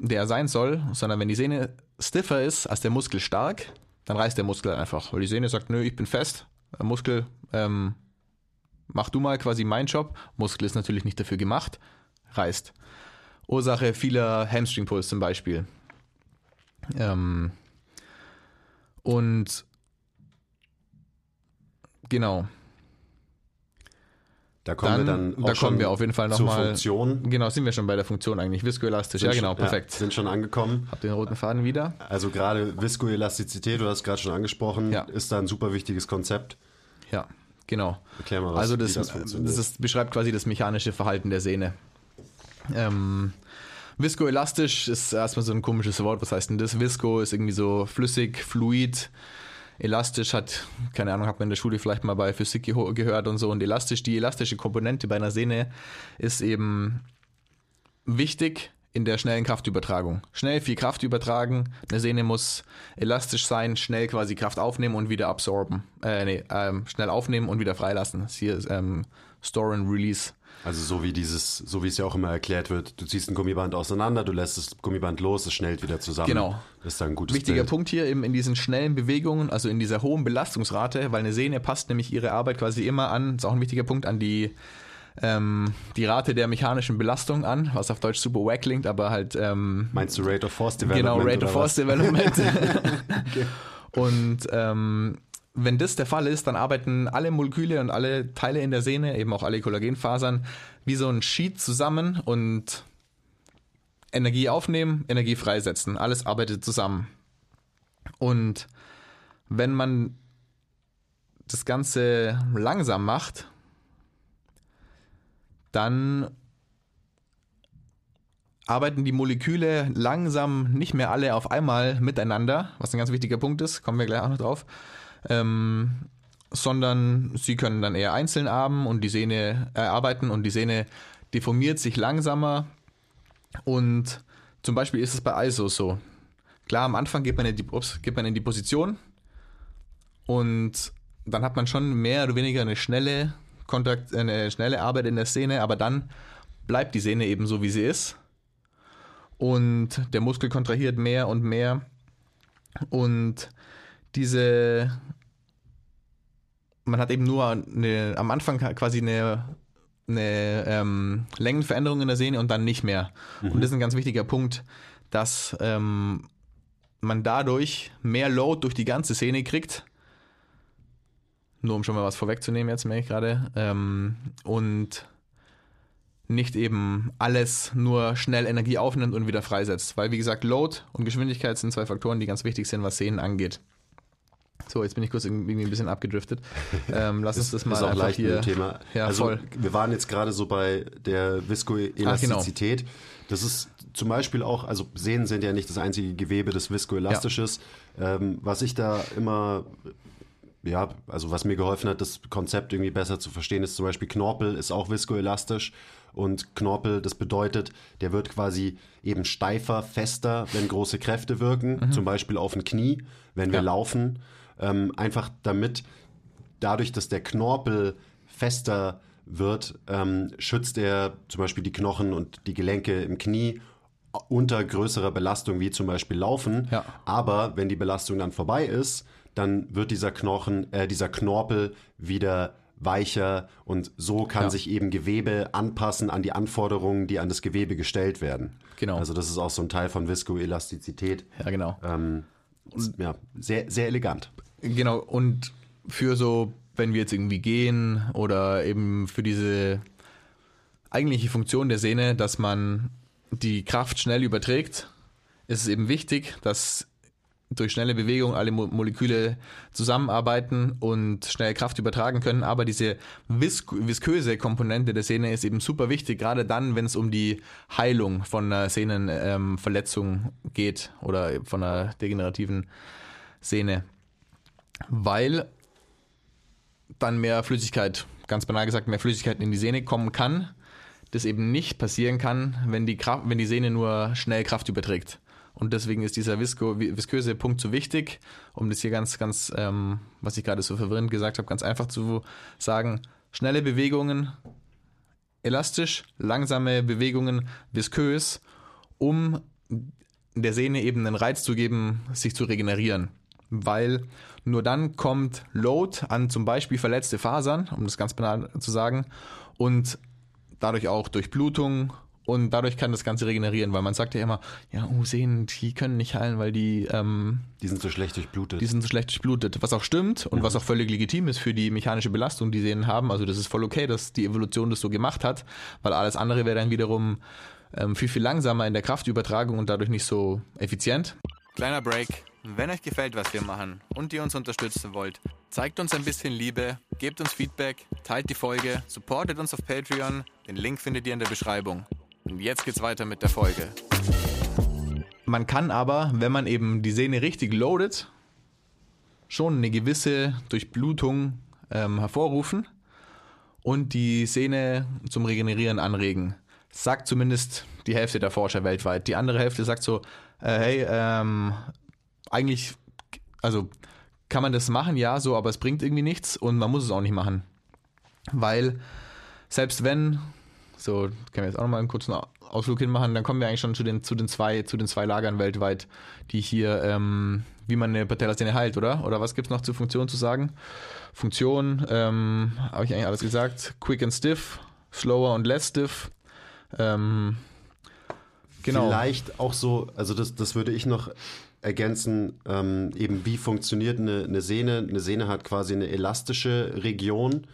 der sein soll, sondern wenn die Sehne stiffer ist als der Muskel stark, dann reißt der Muskel einfach, weil die Sehne sagt, nö, ich bin fest, der Muskel, ähm, mach du mal quasi meinen Job, Muskel ist natürlich nicht dafür gemacht, reißt. Ursache vieler Hamstring-Pulls zum Beispiel. Ähm, und genau, Da kommen Dann- wir dann da kommen wir auf jeden Fall noch zur mal- Funktion. genau, sind wir schon bei der Funktion eigentlich. Viskoelastisch, Sind ja genau, schon- perfekt. sind schon angekommen. Hab den roten Faden wieder. Also gerade Viskoelastizität, du hast gerade schon angesprochen, Ja. ist da ein super wichtiges Konzept. Ja, genau. Erklär mal, was, also das, das das, ist, beschreibt quasi das mechanische Verhalten der Sehne. Ähm, Viskoelastisch ist erstmal so ein komisches Wort. Was heißt denn das? Visko ist irgendwie so flüssig, fluid. Elastisch hat, keine Ahnung, hat man in der Schule vielleicht mal bei Physik gehört und so. Und elastisch, die elastische Komponente bei einer Sehne ist eben wichtig in der schnellen Kraftübertragung. Schnell viel Kraft übertragen. Eine Sehne muss elastisch sein, schnell quasi Kraft aufnehmen und wieder absorben. Äh, nee, ähm, schnell aufnehmen und wieder freilassen. Das hier ist ähm, Store and Release. Also so wie dieses, so wie es ja auch immer erklärt wird, du ziehst ein Gummiband auseinander, du lässt das Gummiband los, es schnellt wieder zusammen. Genau. Das ist dann ein gutes Wichtiger Bild. Punkt hier eben in diesen schnellen Bewegungen, also in dieser hohen Belastungsrate, weil eine Sehne passt nämlich ihre Arbeit quasi immer an, ist auch ein wichtiger Punkt, an die, ähm, die Rate der mechanischen Belastung an, was auf Deutsch super wack klingt, aber halt ähm, Meinst du Rate of Force Development? Genau, Rate of Force was? Development. <laughs> Und ähm, wenn das der Fall ist, dann arbeiten alle Moleküle und alle Teile in der Sehne, eben auch alle Kollagenfasern, wie so ein Sheet zusammen und Energie aufnehmen, Energie freisetzen. Alles arbeitet zusammen. Und wenn man das Ganze langsam macht, dann arbeiten die Moleküle langsam nicht mehr alle auf einmal miteinander, was ein ganz wichtiger Punkt ist, kommen wir gleich auch noch drauf, ähm, sondern sie können dann eher einzeln arbeiten und die Sehne äh, arbeiten und die Sehne deformiert sich langsamer und zum Beispiel ist es bei ISO so. Klar, am Anfang geht man in die, ups, geht man in die Position und dann hat man schon mehr oder weniger eine schnelle Kontakt, eine schnelle Arbeit in der Szene, aber dann bleibt die Sehne eben so, wie sie ist und der Muskel kontrahiert mehr und mehr und diese man hat eben nur eine, am Anfang quasi eine, eine ähm, Längenveränderung in der Sehne und dann nicht mehr. Und das ist ein ganz wichtiger Punkt, dass ähm, man dadurch mehr Load durch die ganze Sehne kriegt. Nur um schon mal was vorwegzunehmen, jetzt merke ich gerade. Ähm, und nicht eben alles nur schnell Energie aufnimmt und wieder freisetzt. Weil, wie gesagt, Load und Geschwindigkeit sind zwei Faktoren, die ganz wichtig sind, was Sehnen angeht. So, jetzt bin ich kurz irgendwie ein bisschen abgedriftet. <laughs> Ähm, lass uns das mal ist auch einfach leicht hier. Thema. Ja, also voll. wir waren jetzt gerade so bei der Viskoelastizität. Das ist zum Beispiel auch, also Sehnen sind ja nicht das einzige Gewebe, das viskoelastisch ist. Ähm, was ich da immer, ja, also was mir geholfen hat, das Konzept irgendwie besser zu verstehen, ist zum Beispiel Knorpel ist auch viskoelastisch. Und Knorpel, das bedeutet, der wird quasi eben steifer, fester, wenn große Kräfte wirken, zum Beispiel auf ein Knie, wenn wir Mhm. Ja. laufen. Ähm, einfach damit dadurch, dass der Knorpel fester wird, ähm, schützt er zum Beispiel die Knochen und die Gelenke im Knie unter größerer Belastung, wie zum Beispiel Laufen. Ja. Aber wenn die Belastung dann vorbei ist, dann wird dieser Knochen, äh, dieser Knorpel wieder weicher und so kann Ja. sich eben Gewebe anpassen an die Anforderungen, die an das Gewebe gestellt werden. Genau. Also das ist auch so ein Teil von Viskoelastizität. Ja, genau. Ähm, ja, sehr, sehr elegant. Genau, und für so, wenn wir jetzt irgendwie gehen oder eben für diese eigentliche Funktion der Sehne, dass man die Kraft schnell überträgt, ist es eben wichtig, dass durch schnelle Bewegung alle Mo Moleküle zusammenarbeiten und schnell Kraft übertragen können. Aber diese visk visköse Komponente der Sehne ist eben super wichtig, gerade dann, wenn es um die Heilung von einer Sehnenverletzung geht oder von einer degenerativen Sehne weil dann mehr Flüssigkeit, ganz banal gesagt, mehr Flüssigkeit in die Sehne kommen kann. Das eben nicht passieren kann, wenn die, Kraft, wenn die Sehne nur schnell Kraft überträgt. Und deswegen ist dieser visko, visköse Punkt so wichtig, um das hier ganz, ganz, ähm, was ich gerade so verwirrend gesagt habe, ganz einfach zu sagen. Schnelle Bewegungen elastisch, langsame Bewegungen viskös, um der Sehne eben einen Reiz zu geben, sich zu regenerieren. Weil nur dann kommt Load an zum Beispiel verletzte Fasern, um das ganz banal zu sagen, und dadurch auch Durchblutung und dadurch kann das Ganze regenerieren, weil man sagt ja immer, ja, oh, Sehnen, die können nicht heilen, weil die, ähm, Die sind so schlecht durchblutet. die sind so schlecht durchblutet. Was auch stimmt und was auch völlig legitim ist für die mechanische Belastung, die Sehnen haben. Also das ist voll okay, dass die Evolution das so gemacht hat, weil alles andere wäre dann wiederum ähm, viel, viel langsamer in der Kraftübertragung und dadurch nicht so effizient. Kleiner Break. Wenn euch gefällt, was wir machen und ihr uns unterstützen wollt, zeigt uns ein bisschen Liebe, gebt uns Feedback, teilt die Folge, supportet uns auf Patreon. Den Link findet ihr in der Beschreibung. Und jetzt geht's weiter mit der Folge. Man kann aber, wenn man eben die Sehne richtig loadet, schon eine gewisse Durchblutung ähm, hervorrufen und die Sehne zum Regenerieren anregen. Sagt zumindest die Hälfte der Forscher weltweit. Die andere Hälfte sagt so, äh, hey, ähm, eigentlich, also kann man das machen, ja, so, aber es bringt irgendwie nichts und man muss es auch nicht machen. Weil selbst wenn, so können wir jetzt auch nochmal einen kurzen Ausflug hinmachen, dann kommen wir eigentlich schon zu den, zu den, zwei, zu den zwei Lagern weltweit, die hier, ähm, wie man eine Patellasehne heilt, oder? Oder was gibt's noch zur Funktion zu sagen? Funktion, ähm, habe ich eigentlich alles gesagt. Quick and stiff, slower und less stiff. Ähm, genau. Vielleicht auch so, also das, das würde ich noch ergänzen, ähm, eben wie funktioniert eine, eine Sehne. Eine Sehne hat quasi eine elastische Region.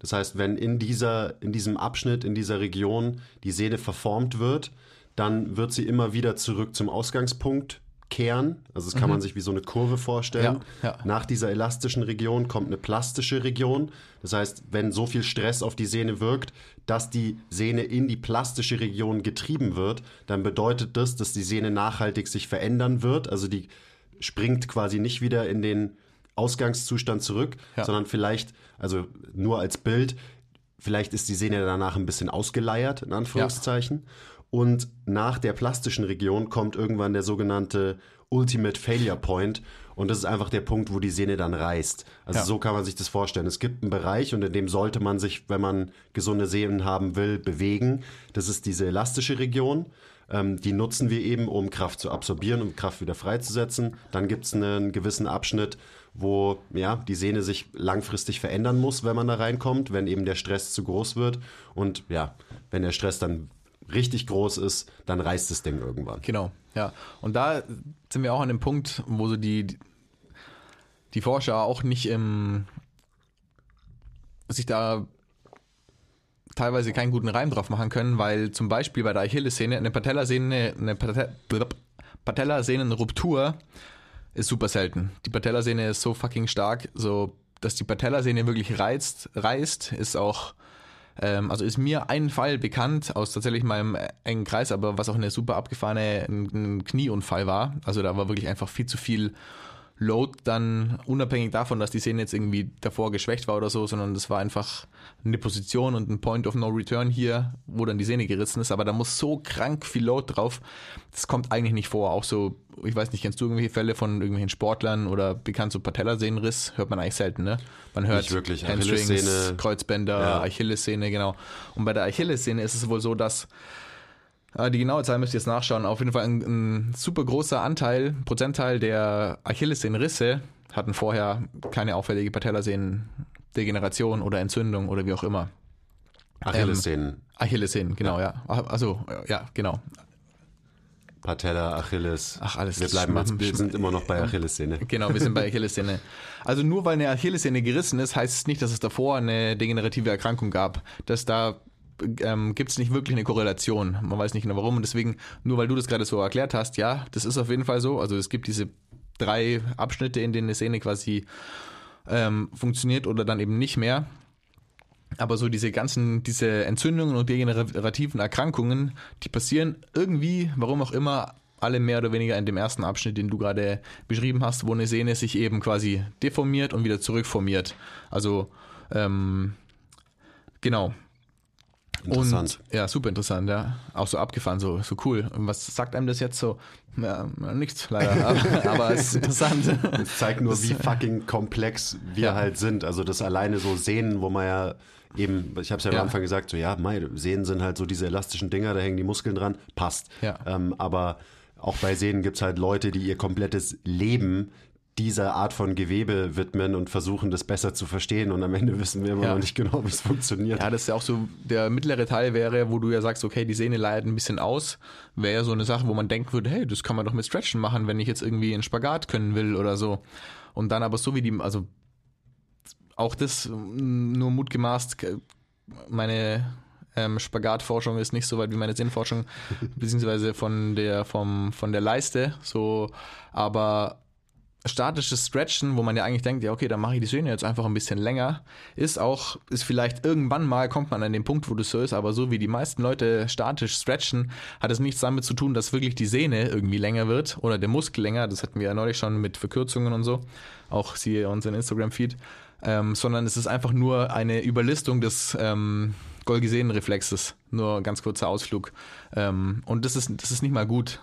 Das heißt, wenn in, dieser, in diesem Abschnitt, in dieser Region die Sehne verformt wird, dann wird sie immer wieder zurück zum Ausgangspunkt kehren. Also das kann man sich wie so eine Kurve vorstellen. Mhm. Ja, ja. Nach dieser elastischen Region kommt eine plastische Region. Das heißt, wenn so viel Stress auf die Sehne wirkt, dass die Sehne in die plastische Region getrieben wird, dann bedeutet das, dass die Sehne nachhaltig sich verändern wird. Also die springt quasi nicht wieder in den Ausgangszustand zurück, Ja. sondern vielleicht, also nur als Bild, vielleicht ist die Sehne danach ein bisschen ausgeleiert, in Anführungszeichen. Und nach der plastischen Region kommt irgendwann der sogenannte Ultimate Failure Point. Und das ist einfach der Punkt, wo die Sehne dann reißt. Also Ja. so kann man sich das vorstellen. Es gibt einen Bereich und in dem sollte man sich, wenn man gesunde Sehnen haben will, bewegen. Das ist diese elastische Region. Ähm, die nutzen wir eben, um Kraft zu absorbieren und Kraft wieder freizusetzen. Dann gibt es einen gewissen Abschnitt, wo ja die Sehne sich langfristig verändern muss, wenn man da reinkommt, wenn eben der Stress zu groß wird. Und ja, wenn der Stress dann richtig groß ist, dann reißt das Ding irgendwann. Genau, ja. Und da sind wir auch an dem Punkt, wo so die, die Forscher auch nicht im, sich da teilweise keinen guten Reim drauf machen können, weil zum Beispiel bei der Achillessehne eine Patellasehne, eine Pate- Patellasehnenruptur ist super selten. Die Patellasehne ist so fucking stark, so dass die Patellasehne wirklich reizt, reißt, ist auch ähm, also ist mir ein Fall bekannt aus tatsächlich meinem engen Kreis, aber was auch eine super abgefahrene ein, ein Knieunfall war. Also da war wirklich einfach viel zu viel Load dann unabhängig davon, dass die Sehne jetzt irgendwie davor geschwächt war oder so, sondern das war einfach eine Position und ein Point of No Return hier, wo dann die Sehne gerissen ist. Aber da muss so krank viel Load drauf. Das kommt eigentlich nicht vor. Auch so, ich weiß nicht, kennst du irgendwelche Fälle von irgendwelchen Sportlern oder bekannt so Patellasehnenriss? Hört man eigentlich selten, ne? Man hört Nicht wirklich. Hamstrings. Kreuzbänder, Ja. Achillessehne, genau. Und bei der Achillessehne ist es wohl so, dass die genaue Zahl müsst ihr jetzt nachschauen. Auf jeden Fall ein, ein super großer Anteil, Prozentteil der Achillessehnenrisse hatten vorher keine auffällige Patellasehnendegeneration oder Entzündung oder wie auch immer. Achillessehnen, Achillessehnen, genau, ja. Also, ja, genau. Patella, Achilles. Ach, alles Wir bleiben jetzt, wir sind immer noch bei Achillessehne. Genau, wir sind bei <laughs> Achillessehne. Also nur weil eine Achillessehne gerissen ist, heißt es nicht, dass es davor eine degenerative Erkrankung gab. Dass da ähm, gibt es nicht wirklich eine Korrelation. Man weiß nicht genau warum. Und deswegen, nur weil du das gerade so erklärt hast, ja, das ist auf jeden Fall so. Also es gibt diese drei Abschnitte, in denen eine Sehne quasi ähm, funktioniert oder dann eben nicht mehr. Aber so diese ganzen, diese Entzündungen und degenerativen Erkrankungen, die passieren irgendwie, warum auch immer, alle mehr oder weniger in dem ersten Abschnitt, den du gerade beschrieben hast, wo eine Sehne sich eben quasi deformiert und wieder zurückformiert. Also, ähm, genau. Interessant. Und, ja, super interessant, ja. Auch so abgefahren, so, so cool. Und was sagt einem das jetzt so? Ja, nichts leider, aber, <laughs> aber es ist interessant. Das zeigt nur, wie fucking komplex wir Ja. halt sind. Also das alleine so Sehnen, wo man ja eben, ich habe es ja, Ja. am Anfang gesagt, so ja, mei, Sehnen sind halt so diese elastischen Dinger, da hängen die Muskeln dran, passt. Ja. Ähm, aber auch bei Sehnen gibt es halt Leute, die ihr komplettes Leben dieser Art von Gewebe widmen und versuchen, das besser zu verstehen. Und am Ende wissen wir immer Ja. noch nicht genau, wie es funktioniert. Ja, das ist ja auch so, der mittlere Teil wäre, wo du ja sagst, okay, die Sehne leidet ein bisschen aus, wäre ja so eine Sache, wo man denken würde, hey, das kann man doch mit Stretchen machen, wenn ich jetzt irgendwie einen Spagat können will oder so. Und dann aber so wie die, also auch das mm, nur mutgemaßt, meine ähm, Spagatforschung ist nicht so weit wie meine Sinnforschung, <laughs> beziehungsweise von der, vom, von der Leiste, so, aber statisches Stretchen, wo man ja eigentlich denkt, ja okay, dann mache ich die Sehne jetzt einfach ein bisschen länger, ist auch, ist vielleicht irgendwann mal, kommt man an den Punkt, wo das so ist, aber so wie die meisten Leute statisch stretchen, hat es nichts damit zu tun, dass wirklich die Sehne irgendwie länger wird oder der Muskel länger, das hatten wir ja neulich schon mit Verkürzungen und so, auch siehe unseren Instagram-Feed, ähm, sondern es ist einfach nur eine Überlistung des ähm, Golgi-Sehnenreflexes, nur ganz kurzer Ausflug ähm, und das ist, das ist nicht mal gut.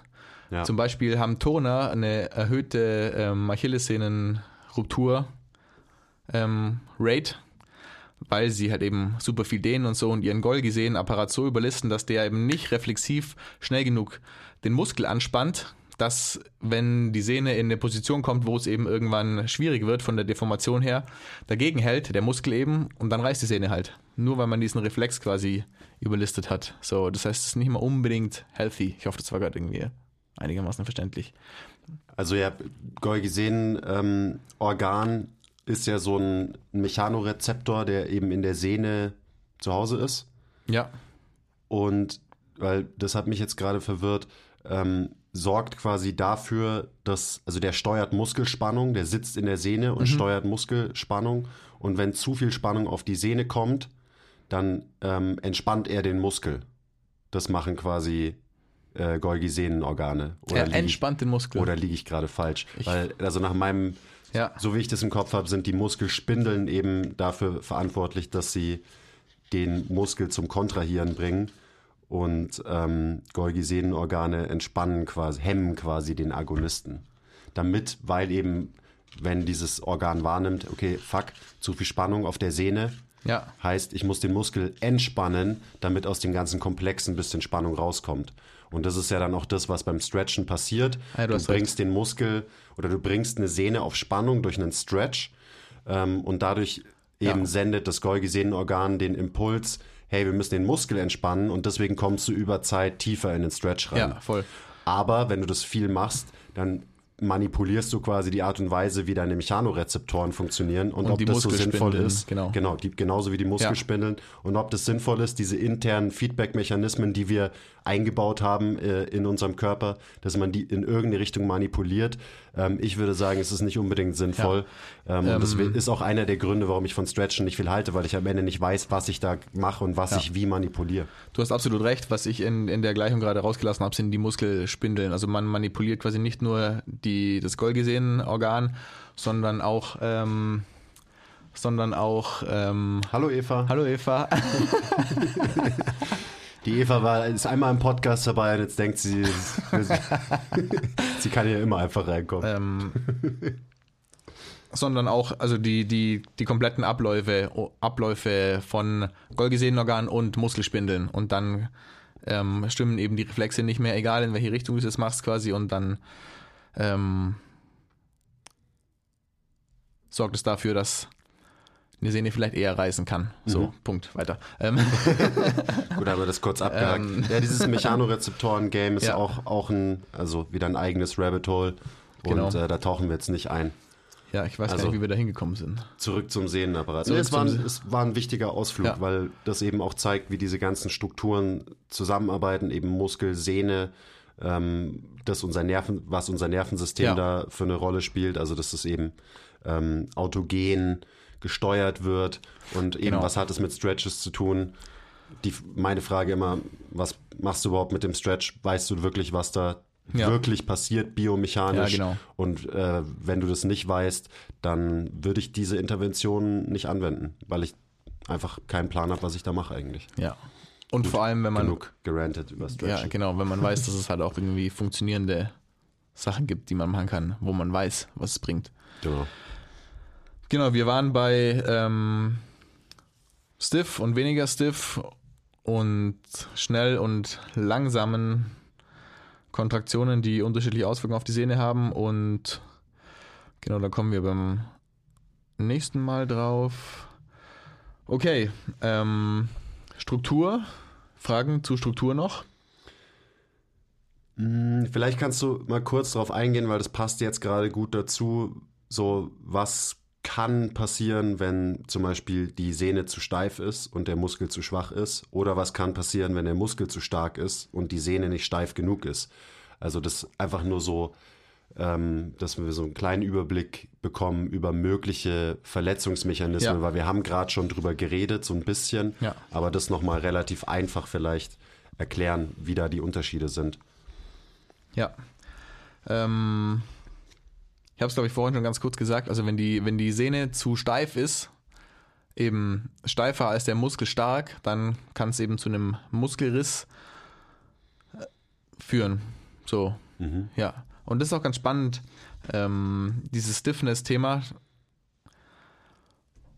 Ja. Zum Beispiel haben Turner eine erhöhte ähm, Achillessehnenruptur ähm, Rate, weil sie halt eben super viel dehnen und so und ihren Golgi-Sehnenapparat so überlisten, dass der eben nicht reflexiv schnell genug den Muskel anspannt, dass wenn die Sehne in eine Position kommt, wo es eben irgendwann schwierig wird von der Deformation her, dagegen hält der Muskel eben und dann reißt die Sehne halt. Nur weil man diesen Reflex quasi überlistet hat. So, das heißt, es ist nicht mal unbedingt healthy. Ich hoffe, das war gerade irgendwie einigermaßen verständlich. Also ja, Golgi-Sehnen-Organ ähm, ist ja so ein Mechanorezeptor, der eben in der Sehne zu Hause ist. Ja, Und weil das hat mich jetzt gerade verwirrt, ähm, sorgt quasi dafür, dass, also der steuert Muskelspannung, der sitzt in der Sehne und steuert Muskelspannung. Und wenn zu viel Spannung auf die Sehne kommt, dann ähm, entspannt er den Muskel. Das machen quasi äh, Golgi-Sehnenorgane. Ich- entspannt den Muskel. Oder liege ich gerade falsch? Weil, also nach meinem, Ja. so wie ich das im Kopf habe, sind die Muskelspindeln eben dafür verantwortlich, dass sie den Muskel zum Kontrahieren bringen. Und ähm, Golgi-Sehnenorgane entspannen quasi, hemmen quasi den Agonisten. Damit, weil eben, wenn dieses Organ wahrnimmt, okay, fuck, zu viel Spannung auf der Sehne, Ja. Heißt, ich muss den Muskel entspannen, damit aus dem ganzen Komplex ein bisschen Spannung rauskommt. Und das ist ja dann auch das, was beim Stretchen passiert. Ja, du du bringst den Muskel oder du bringst eine Sehne auf Spannung durch einen Stretch ähm, und dadurch eben Ja. sendet das Golgi-Sehnenorgan den Impuls, hey, wir müssen den Muskel entspannen und deswegen kommst du über Zeit tiefer in den Stretch rein. Ja, voll. Aber wenn du das viel machst, dann manipulierst du quasi die Art und Weise, wie deine Mechanorezeptoren funktionieren und, Und ob das so sinnvoll ist. genau. Genau, die, genauso wie die Muskelspindeln. Und ob das sinnvoll ist, diese internen Feedback-Mechanismen, die wir eingebaut haben äh, in unserem Körper, dass man die in irgendeine Richtung manipuliert. Ähm, ich würde sagen, es ist nicht unbedingt sinnvoll. Ähm, und das ist auch einer der Gründe, warum ich von Stretchen nicht viel halte, weil ich am Ende nicht weiß, was ich da mache und was ich wie manipuliere. Du hast absolut recht. Was ich in, in der Gleichung gerade rausgelassen habe, sind die Muskelspindeln. Also man manipuliert quasi nicht nur die, das Golgi-Sehnenorgan, sondern auch, ähm, sondern auch, ähm, Hallo Eva. hallo Eva. <laughs> Die Eva war, ist einmal im Podcast dabei und jetzt denkt sie, <laughs> sie kann hier immer einfach reinkommen. ähm, sondern auch also die, die, die kompletten Abläufe, Abläufe von Golgi-Sehnenorgan und Muskelspindeln. Und dann ähm, stimmen eben die Reflexe nicht mehr, egal in welche Richtung du das machst quasi. Und dann ähm, sorgt es dafür, dass eine Sehne vielleicht eher reißen kann. So, Punkt, weiter. Ähm, <laughs> Gut, haben wir das kurz abgehakt. Ähm. ja, dieses Mechanorezeptoren-Game ist Ja. auch, auch ein, also wieder ein eigenes Rabbit Hole. Und Genau. äh, da tauchen wir jetzt nicht ein. ja, ich weiß Also- gar nicht, wie wir da hingekommen sind. Zurück zum Sehnenapparat. Zurück Nee, es, war ein, es war ein wichtiger Ausflug, Ja. weil das eben auch zeigt, wie diese ganzen Strukturen zusammenarbeiten, eben Muskel, Sehne, ähm, das unser Nerven, was unser Nervensystem Ja. da für eine Rolle spielt. Also dass es eben ähm, autogen gesteuert wird und eben Genau. was hat es mit Stretches zu tun? Die, meine Frage immer, was machst du überhaupt mit dem Stretch? Weißt du wirklich, was da Ja. wirklich passiert biomechanisch? Ja, genau. Und äh, wenn du das nicht weißt, dann würde ich diese Intervention nicht anwenden, weil ich einfach keinen Plan habe, was ich da mache eigentlich. Ja. Und vor allem, wenn man Genug gerantet über Ja, Stretchen. genau, wenn man weiß, <laughs> dass es halt auch irgendwie funktionierende Sachen gibt, die man machen kann, wo man weiß, was es bringt. Genau. Genau, wir waren bei ähm, Stiff und weniger Stiff und schnell und langsamen Kontraktionen, die unterschiedliche Auswirkungen auf die Sehne haben. Und genau, da kommen wir beim nächsten Mal drauf. Okay, ähm, Struktur. Fragen zu Struktur noch? Hm, Vielleicht kannst du mal kurz darauf eingehen, weil das passt jetzt gerade gut dazu. So, was kann passieren, wenn zum Beispiel die Sehne zu steif ist und der Muskel zu schwach ist? Oder was kann passieren, wenn der Muskel zu stark ist und die Sehne nicht steif genug ist? Also das einfach nur so, ähm, dass wir so einen kleinen Überblick bekommen über mögliche Verletzungsmechanismen, Ja. weil wir haben gerade schon drüber geredet, so ein bisschen, Ja. aber das nochmal relativ einfach vielleicht erklären, wie da die Unterschiede sind. Ja. Ähm, ich habe es, glaube ich, vorhin schon ganz kurz gesagt. Also wenn die, wenn die Sehne zu steif ist, eben steifer als der Muskel stark, dann kann es eben zu einem Muskelriss äh, führen. So, ja. Und das ist auch ganz spannend, ähm, dieses Stiffness-Thema,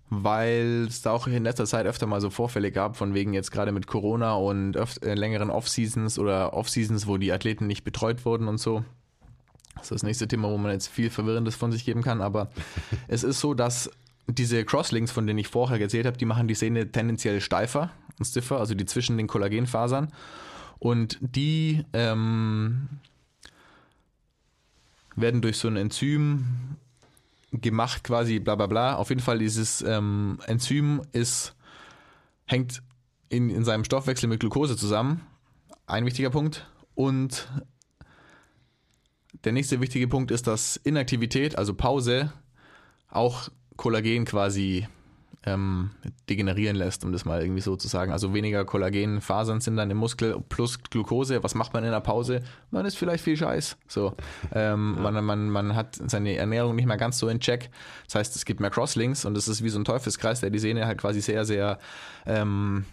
weil es da auch in letzter Zeit öfter mal so Vorfälle gab, von wegen jetzt gerade mit Corona und öf äh, längeren Off-Seasons oder Off-Seasons, wo die Athleten nicht betreut wurden und so. Das ist das nächste Thema, wo man jetzt viel Verwirrendes von sich geben kann, aber <laughs> es ist so, dass diese Crosslinks, von denen ich vorher erzählt habe, die machen die Sehne tendenziell steifer und stiffer, also die zwischen den Kollagenfasern. Und die ähm, werden durch so ein Enzym gemacht, quasi bla bla bla. Auf jeden Fall dieses ähm, Enzym ist, hängt in, in seinem Stoffwechsel mit Glucose zusammen. Ein wichtiger Punkt. Und der nächste wichtige Punkt ist, dass Inaktivität, also Pause, auch Kollagen quasi ähm, degenerieren lässt, um das mal irgendwie so zu sagen. Also weniger Kollagenfasern sind dann im Muskel plus Glucose. Was macht man in der Pause? Man ist vielleicht viel Scheiß. So, ähm, man, man, man hat seine Ernährung nicht mehr ganz so in Check. Das heißt, es gibt mehr Crosslinks und es ist wie so ein Teufelskreis, der die Sehne halt quasi sehr, sehr ähm,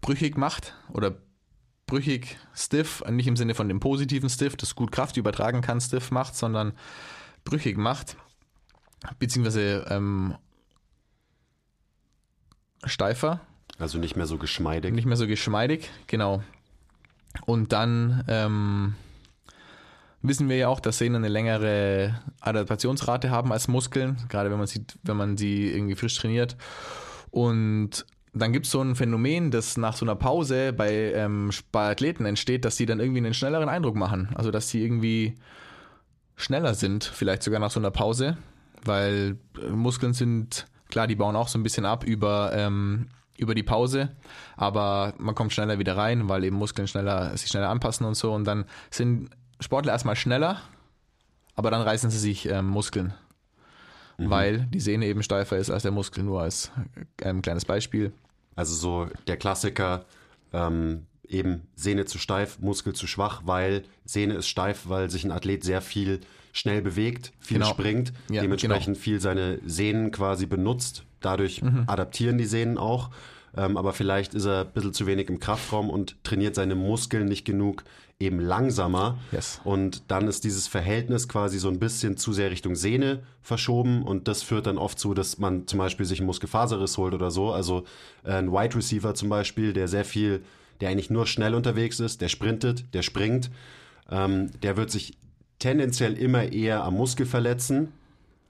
brüchig macht oder brüchig, stiff, nicht im Sinne von dem positiven Stiff, das gut Kraft übertragen kann, stiff macht, sondern brüchig macht, beziehungsweise ähm, steifer, Also nicht mehr so geschmeidig. nicht mehr so geschmeidig, genau. Und dann ähm, wissen wir ja auch, dass Sehnen eine längere Adaptationsrate haben als Muskeln, gerade wenn man sie, wenn man sie irgendwie frisch trainiert. Und dann gibt es so ein Phänomen, das nach so einer Pause bei, ähm, Athleten entsteht, dass sie dann irgendwie einen schnelleren Eindruck machen. Also dass sie irgendwie schneller sind, vielleicht sogar nach so einer Pause, weil äh, Muskeln sind, klar, die bauen auch so ein bisschen ab über, ähm, über die Pause, aber man kommt schneller wieder rein, weil eben Muskeln schneller, sich schneller anpassen und so und dann sind Sportler erstmal schneller, aber dann reißen sie sich ähm, Muskeln, weil die Sehne eben steifer ist als der Muskel, nur als ähm, kleines Beispiel. Also so der Klassiker, ähm, eben Sehne zu steif, Muskel zu schwach, weil Sehne ist steif, weil sich ein Athlet sehr viel schnell bewegt, viel Genau. springt, Ja, dementsprechend viel seine Sehnen quasi benutzt. Dadurch Mhm. adaptieren die Sehnen auch. Ähm, aber vielleicht ist er ein bisschen zu wenig im Kraftraum und trainiert seine Muskeln nicht genug eben langsamer. Yes. Und dann ist dieses Verhältnis quasi so ein bisschen zu sehr Richtung Sehne verschoben und das führt dann oft zu, dass man zum Beispiel sich einen Muskelfaserriss holt oder so. Also äh, ein Wide Receiver zum Beispiel, der sehr viel, der eigentlich nur schnell unterwegs ist, der sprintet, der springt, ähm, der wird sich tendenziell immer eher am Muskel verletzen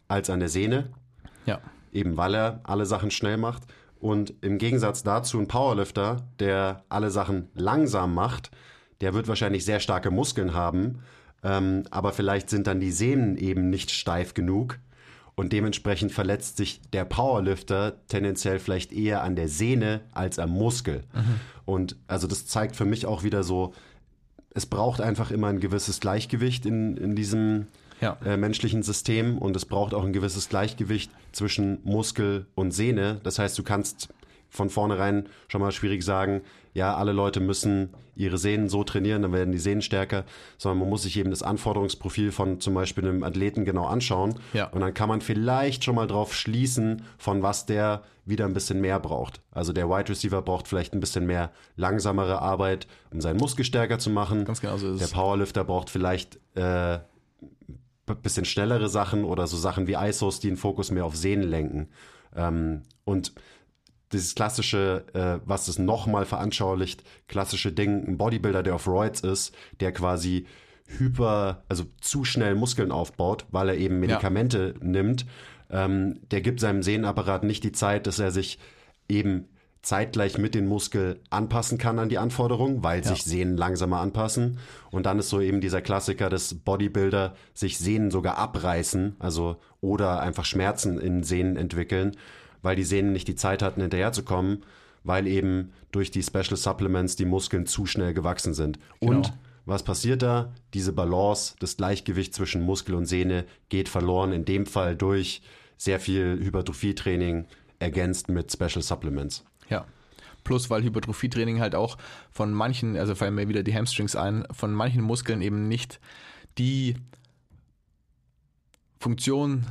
als an der Sehne Ja, eben weil er alle Sachen schnell macht. Und im Gegensatz dazu ein Powerlifter, der alle Sachen langsam macht, der wird wahrscheinlich sehr starke Muskeln haben, ähm, aber vielleicht sind dann die Sehnen eben nicht steif genug. Und dementsprechend verletzt sich der Powerlifter tendenziell vielleicht eher an der Sehne als am Muskel. Und also das zeigt für mich auch wieder so, es braucht einfach immer ein gewisses Gleichgewicht in, in diesem Ja. äh, menschlichen System und es braucht auch ein gewisses Gleichgewicht zwischen Muskel und Sehne. Das heißt, du kannst von vornherein schon mal schwierig sagen, ja, alle Leute müssen ihre Sehnen so trainieren, dann werden die Sehnen stärker, sondern man muss sich eben das Anforderungsprofil von zum Beispiel einem Athleten genau anschauen Ja. und dann kann man vielleicht schon mal drauf schließen, von was der wieder ein bisschen mehr braucht. Also der Wide Receiver braucht vielleicht ein bisschen mehr langsamere Arbeit, um seinen Muskel stärker zu machen. Ganz genau so ist Der. Powerlifter braucht vielleicht äh, bisschen schnellere Sachen oder so Sachen wie ISOs, die den Fokus mehr auf Sehnen lenken. Ähm, und dieses klassische, äh, was das nochmal veranschaulicht, klassische Ding, ein Bodybuilder, der auf Roids ist, der quasi hyper, also zu schnell Muskeln aufbaut, weil er eben Medikamente nimmt, ähm, der gibt seinem Sehnenapparat nicht die Zeit, dass er sich eben zeitgleich mit den Muskel anpassen kann an die Anforderungen, weil sich Sehnen langsamer anpassen. Und dann ist so eben dieser Klassiker des Bodybuilder, sich Sehnen sogar abreißen, also oder einfach Schmerzen in Sehnen entwickeln, weil die Sehnen nicht die Zeit hatten, hinterherzukommen, weil eben durch die Special Supplements die Muskeln zu schnell gewachsen sind. Und Genau. was passiert da? Diese Balance, das Gleichgewicht zwischen Muskel und Sehne geht verloren, in dem Fall durch sehr viel Hypertrophietraining ergänzt mit Special Supplements. Ja. Plus, weil Hypertrophietraining halt auch von manchen, also fallen mir wieder die Hamstrings ein, von manchen Muskeln eben nicht die Funktion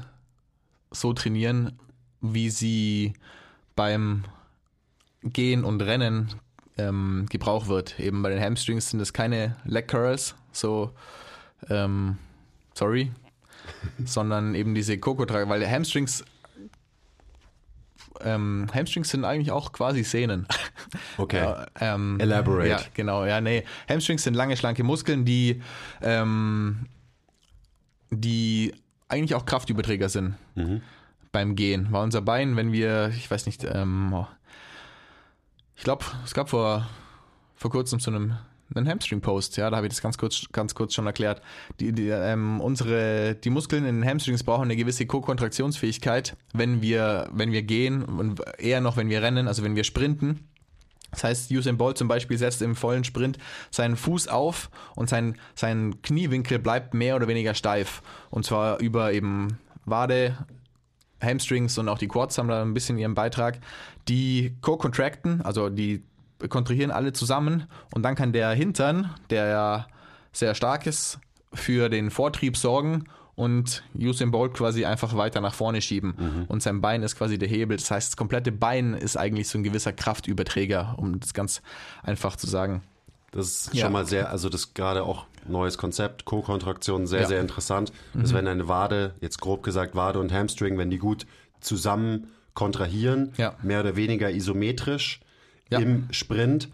so trainieren, wie sie beim Gehen und Rennen ähm, gebraucht wird. Eben bei den Hamstrings sind es keine Leg Curls, so ähm, sorry, <laughs> sondern eben diese Kokotrag, weil Hamstrings ähm, Hamstrings sind eigentlich auch quasi Sehnen. <laughs> Okay. Ja, ähm, Elaborate. Ja, genau. Ja, nee. Hamstrings sind lange, schlanke Muskeln, die, ähm, die eigentlich auch Kraftüberträger sind beim Gehen. War unser Bein, wenn wir, ich weiß nicht, ähm, oh, ich glaube, es gab vor, vor kurzem so einem einen Hamstring-Post, ja, da habe ich das ganz kurz, ganz kurz schon erklärt. Die, die, ähm, unsere, die Muskeln in den Hamstrings brauchen eine gewisse Co-Kontraktionsfähigkeit, wenn wir, wenn wir gehen und eher noch, wenn wir rennen, also wenn wir sprinten. Das heißt, Usain Bolt zum Beispiel setzt im vollen Sprint seinen Fuß auf und sein, sein Kniewinkel bleibt mehr oder weniger steif. Und zwar über eben Wade, Hamstrings und auch die Quads haben da ein bisschen ihren Beitrag. Die co-contracten, also die kontrahieren alle zusammen und dann kann der Hintern, der ja sehr stark ist, für den Vortrieb sorgen und Usain Bolt quasi einfach weiter nach vorne schieben. Und sein Bein ist quasi der Hebel. Das heißt, das komplette Bein ist eigentlich so ein gewisser Kraftüberträger, um das ganz einfach zu sagen. Das ist Ja. schon mal sehr, also das ist gerade auch neues Konzept, Co-Kontraktion, sehr, Ja. sehr interessant. Dass wenn eine Wade, jetzt grob gesagt Wade und Hamstring, wenn die gut zusammen kontrahieren, Ja. mehr oder weniger isometrisch Ja. im Sprint.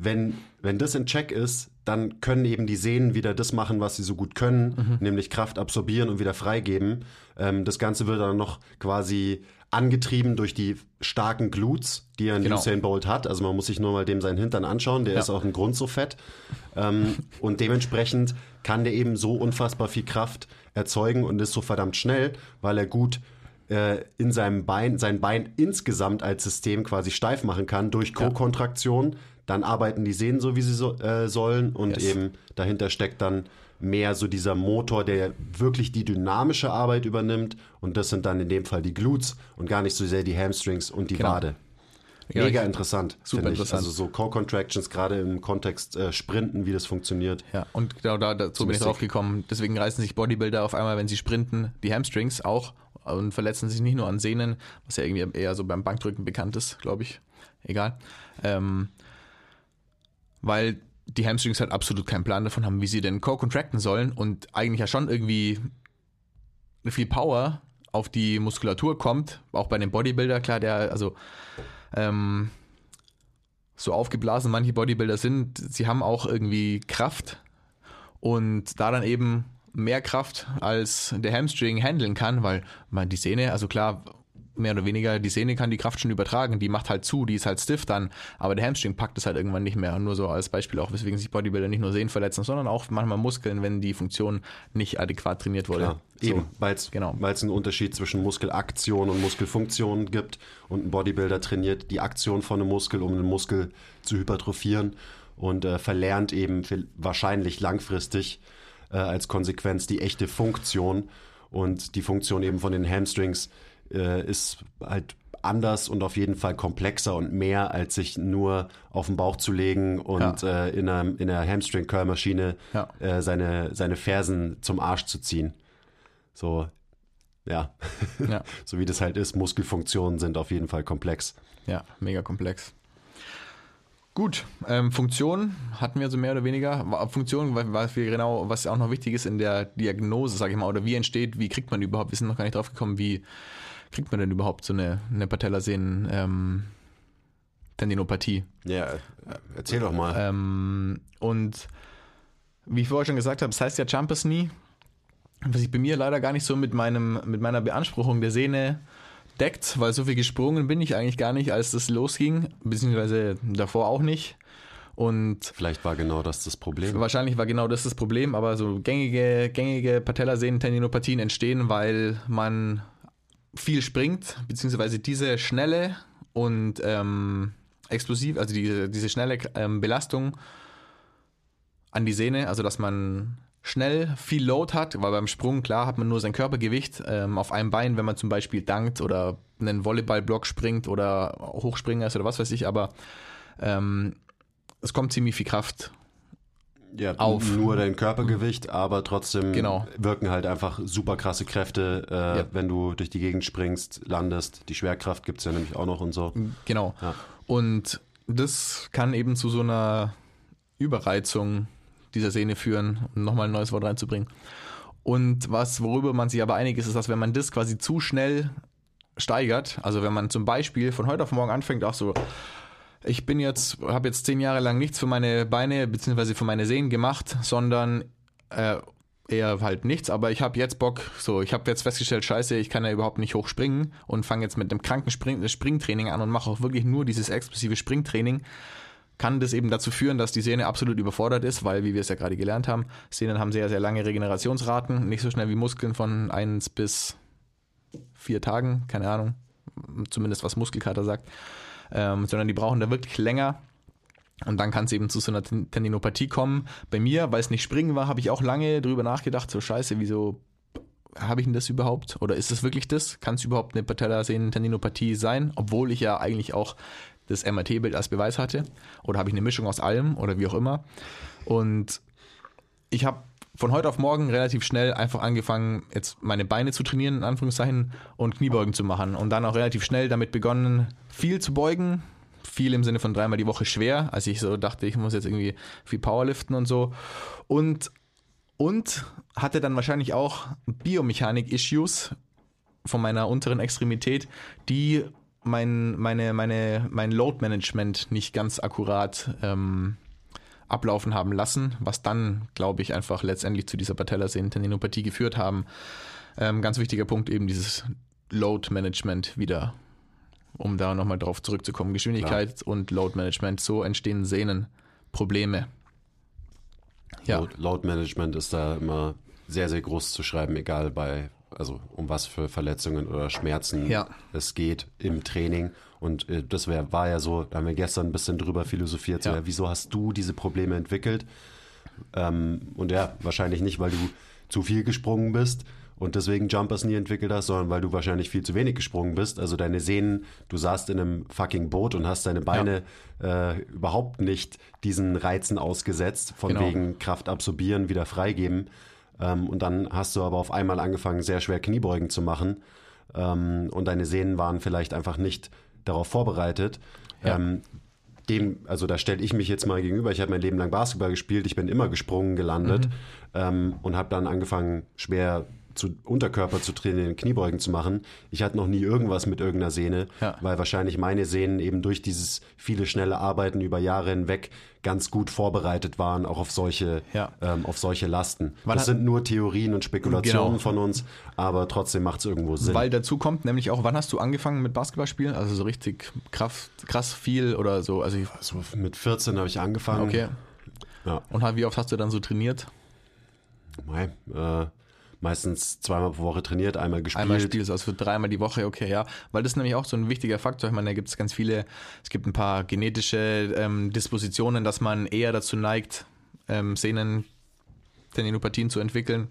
Wenn, wenn das in Check ist, dann können eben die Sehnen wieder das machen, was sie so gut können, Mhm. nämlich Kraft absorbieren und wieder freigeben. Ähm, das Ganze wird dann noch quasi angetrieben durch die starken Glutes, die ein Genau. Usain Bolt hat. Also man muss sich nur mal dem seinen Hintern anschauen, der Ja. ist auch ein Grund so fett. Ähm, <laughs> und dementsprechend kann der eben so unfassbar viel Kraft erzeugen und ist so verdammt schnell, weil er gut äh, in seinem Bein, sein Bein insgesamt als System quasi steif machen kann durch Co-Kontraktion. Dann arbeiten die Sehnen so, wie sie so, äh, sollen und Yes. eben dahinter steckt dann mehr so dieser Motor, der wirklich die dynamische Arbeit übernimmt und das sind dann in dem Fall die Glutes und gar nicht so sehr die Hamstrings und die Genau. Wade. Ja, Mega ich- interessant, super finde ich. interessant. Also so Co-Contractions, gerade im Kontext äh, Sprinten, wie das funktioniert. Ja, und genau da, dazu bin ich drauf gekommen. Deswegen reißen sich Bodybuilder auf einmal, wenn sie sprinten, die Hamstrings auch und verletzen sich nicht nur an Sehnen, was ja irgendwie eher so beim Bankdrücken bekannt ist, glaube ich. Egal. Ähm, weil die Hamstrings halt absolut keinen Plan davon haben, wie sie denn co-contracten sollen und eigentlich ja schon irgendwie viel Power auf die Muskulatur kommt, auch bei dem Bodybuilder, klar, der, also ähm, so aufgeblasen manche Bodybuilder sind, sie haben auch irgendwie Kraft und da dann eben mehr Kraft als der Hamstring handeln kann, weil man die Sehne, also klar, mehr oder weniger, die Sehne kann die Kraft schon übertragen, die macht halt zu, die ist halt stiff dann, aber der Hamstring packt es halt irgendwann nicht mehr. Und nur so als Beispiel auch, weswegen sich Bodybuilder nicht nur Sehnen verletzen, sondern auch manchmal Muskeln, wenn die Funktion nicht adäquat trainiert wurde. Ja, So. eben, weil es genau. einen Unterschied zwischen Muskelaktion und Muskelfunktion gibt und ein Bodybuilder trainiert die Aktion von einem Muskel, um den Muskel zu hypertrophieren und äh, verlernt eben wahrscheinlich langfristig äh, als Konsequenz die echte Funktion und die Funktion eben von den Hamstrings äh, ist halt anders und auf jeden Fall komplexer und mehr, als sich nur auf den Bauch zu legen und äh, in einer, in einer Hamstring-Curl-Maschine Ja. äh, seine, seine Fersen zum Arsch zu ziehen. So, ja. Ja. <laughs> so wie das halt ist, Muskelfunktionen sind auf jeden Fall komplex. Ja, mega komplex. Gut, ähm, Funktion hatten wir so mehr oder weniger. Funktion, wa- was wir genau, was auch noch wichtig ist in der Diagnose, sage ich mal, oder wie entsteht, wie kriegt man überhaupt? Wir sind noch gar nicht drauf gekommen, wie kriegt man denn überhaupt so eine, eine Patellasehnen ähm, Tendinopathie? Ja, äh, erzähl doch mal. Ähm, und wie ich vorher schon gesagt habe, es heißt ja Jumpers Knee, was sich bei mir leider gar nicht so mit, meinem, mit meiner Beanspruchung der Sehne deckt, weil so viel gesprungen bin ich eigentlich gar nicht, als das losging, beziehungsweise davor auch nicht. Und Vielleicht war genau das das Problem. wahrscheinlich war genau das das Problem, aber so gängige, gängige Patellasehnen-Tendinopathien entstehen, weil man viel springt, beziehungsweise diese schnelle und ähm, explosiv, also diese, diese schnelle ähm, Belastung an die Sehne, also dass man schnell viel Load hat, weil beim Sprung, klar, hat man nur sein Körpergewicht ähm, auf einem Bein, wenn man zum Beispiel dankt oder einen Volleyballblock springt oder Hochspringer ist oder was weiß ich, aber ähm, es kommt ziemlich viel Kraft ja, auf. Nur dein Körpergewicht, aber trotzdem Genau. wirken halt einfach super krasse Kräfte, äh, Ja. wenn du durch die Gegend springst, landest. Die Schwerkraft gibt es ja nämlich auch noch und so. Genau. Ja. Und das kann eben zu so einer Überreizung dieser Sehne führen, um nochmal ein neues Wort reinzubringen. Und was, worüber man sich aber einig ist, ist, dass wenn man das quasi zu schnell steigert, also wenn man zum Beispiel von heute auf morgen anfängt, auch so, ich bin jetzt, habe jetzt zehn Jahre lang nichts für meine Beine bzw. für meine Sehnen gemacht, sondern äh, eher halt nichts, aber ich habe jetzt Bock, so, ich habe jetzt festgestellt, scheiße, ich kann ja überhaupt nicht hoch springen und fange jetzt mit einem kranken Spring Springtraining an und mache auch wirklich nur dieses explosive Springtraining, kann das eben dazu führen, dass die Sehne absolut überfordert ist, weil, wie wir es ja gerade gelernt haben, Sehnen haben sehr, sehr lange Regenerationsraten, nicht so schnell wie Muskeln von eins bis vier Tagen, keine Ahnung, zumindest was Muskelkater sagt, ähm, sondern die brauchen da wirklich länger. Und dann kann es eben zu so einer Ten- Tendinopathie kommen. Bei mir, weil es nicht springen war, habe ich auch lange drüber nachgedacht, so scheiße, wieso habe ich denn das überhaupt? Oder ist es wirklich das? Kann es überhaupt eine Patellasehnen-Tendinopathie sein? Obwohl ich ja eigentlich auch das MRT-Bild als Beweis hatte. Oder habe ich eine Mischung aus allem oder wie auch immer. Und ich habe von heute auf morgen relativ schnell einfach angefangen, jetzt meine Beine zu trainieren, in Anführungszeichen, und Kniebeugen zu machen. Und dann auch relativ schnell damit begonnen, viel zu beugen. Viel im Sinne von dreimal die Woche schwer. als ich so dachte, ich muss jetzt irgendwie viel Powerliften und so. Und, und hatte dann wahrscheinlich auch Biomechanik-Issues von meiner unteren Extremität, die mein, meine, meine, mein Load-Management nicht ganz akkurat ähm, ablaufen haben lassen, was dann, glaube ich, einfach letztendlich zu dieser Patellasehnentendinopathie geführt haben. Ähm, ganz wichtiger Punkt eben dieses Load-Management wieder, um da nochmal drauf zurückzukommen. Geschwindigkeit und Load-Management, so entstehen Sehnenprobleme. Ja. Load, Load Management ist da immer sehr, sehr groß zu schreiben, egal bei, also um was für Verletzungen oder Schmerzen Ja. es geht im Training. Und äh, das wär, war ja so, da haben wir gestern ein bisschen drüber philosophiert, so, Ja. ja, wieso hast du diese Probleme entwickelt? Ähm, und ja, wahrscheinlich nicht, weil du zu viel gesprungen bist und deswegen Jumpers nie entwickelt hast, sondern weil du wahrscheinlich viel zu wenig gesprungen bist. Also deine Sehnen, du saßt in einem fucking Boot und hast deine Beine äh, überhaupt nicht diesen Reizen ausgesetzt, von Genau. wegen Kraft absorbieren, wieder freigeben. Ähm, und dann hast du aber auf einmal angefangen, sehr schwer Kniebeugen zu machen. Ähm, und deine Sehnen waren vielleicht einfach nicht darauf vorbereitet. Ja. Ähm, dem, also da stelle ich mich jetzt mal gegenüber. Ich habe mein Leben lang Basketball gespielt, ich bin immer gesprungen, gelandet Mhm. ähm, und habe dann angefangen, schwer zu Unterkörper zu trainieren, Kniebeugen zu machen. Ich hatte noch nie irgendwas mit irgendeiner Sehne, Ja. weil wahrscheinlich meine Sehnen eben durch dieses viele schnelle Arbeiten über Jahre hinweg ganz gut vorbereitet waren, auch auf solche, Ja. ähm, auf solche Lasten. Wann das sind nur Theorien und Spekulationen Genau. von uns, aber trotzdem macht es irgendwo Sinn. Weil dazu kommt nämlich auch, wann hast du angefangen mit Basketballspielen? Also so richtig Kraft, krass viel oder so. Also ich, also mit 14 habe ich angefangen. okay. Ja. Und wie oft hast du dann so trainiert? Mei, äh, meistens zweimal pro Woche trainiert, einmal gespielt. Einmal spielst, also dreimal die Woche, okay, ja. Weil das ist nämlich auch so ein wichtiger Faktor. Ich meine, da gibt es ganz viele, es gibt ein paar genetische ähm, Dispositionen, dass man eher dazu neigt, ähm, Sehnen, Tendinopathien zu entwickeln.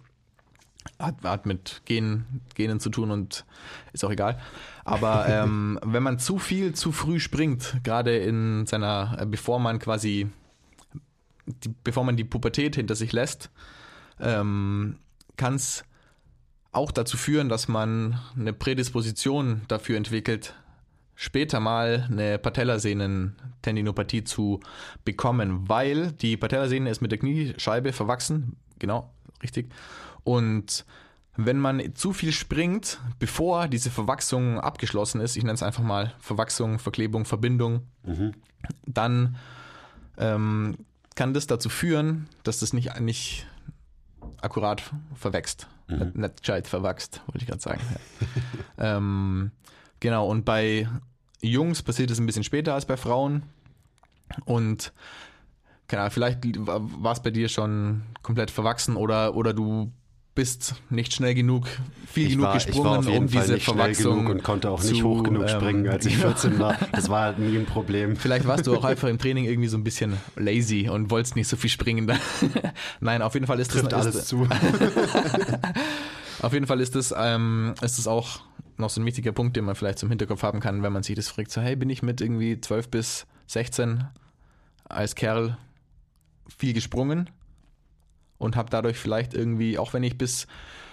Hat, hat mit Gen, Genen zu tun und ist auch egal. Aber <laughs> ähm, wenn man zu viel zu früh springt, gerade in seiner, äh, bevor man quasi, die, bevor man die Pubertät hinter sich lässt, ähm, kann es auch dazu führen, dass man eine Prädisposition dafür entwickelt, später mal eine Patellasehnen-Tendinopathie zu bekommen, weil die Patellasehne ist mit der Kniescheibe verwachsen, genau, richtig. Und wenn man zu viel springt, bevor diese Verwachsung abgeschlossen ist, ich nenne es einfach mal Verwachsung, Verklebung, Verbindung, dann ähm, kann das dazu führen, dass das nicht, nicht akkurat verwächst. Nicht, nicht gescheit verwachst, wollte ich gerade sagen. Ja. <laughs> ähm, genau, und bei Jungs passiert es ein bisschen später als bei Frauen. Und keine Ahnung, vielleicht war es bei dir schon komplett verwachsen oder, oder du bist nicht schnell genug, viel ich genug war, gesprungen, um Fall diese nicht schnell Verwachsung genug und konnte auch nicht zu, hoch genug ähm, springen, als ich <laughs> 14 war. Das war halt nie ein Problem. Vielleicht warst du auch <laughs> einfach im Training irgendwie so ein bisschen lazy und wolltest nicht so viel springen. <laughs> Nein, auf jeden Fall ist Trifft das alles ist, zu. auf jeden Fall ist das, ähm, ist das auch noch so ein wichtiger Punkt, den man vielleicht zum Hinterkopf haben kann, wenn man sich das fragt, so hey, bin ich mit irgendwie 12 bis 16 als Kerl viel gesprungen und habe dadurch vielleicht irgendwie, auch wenn ich bis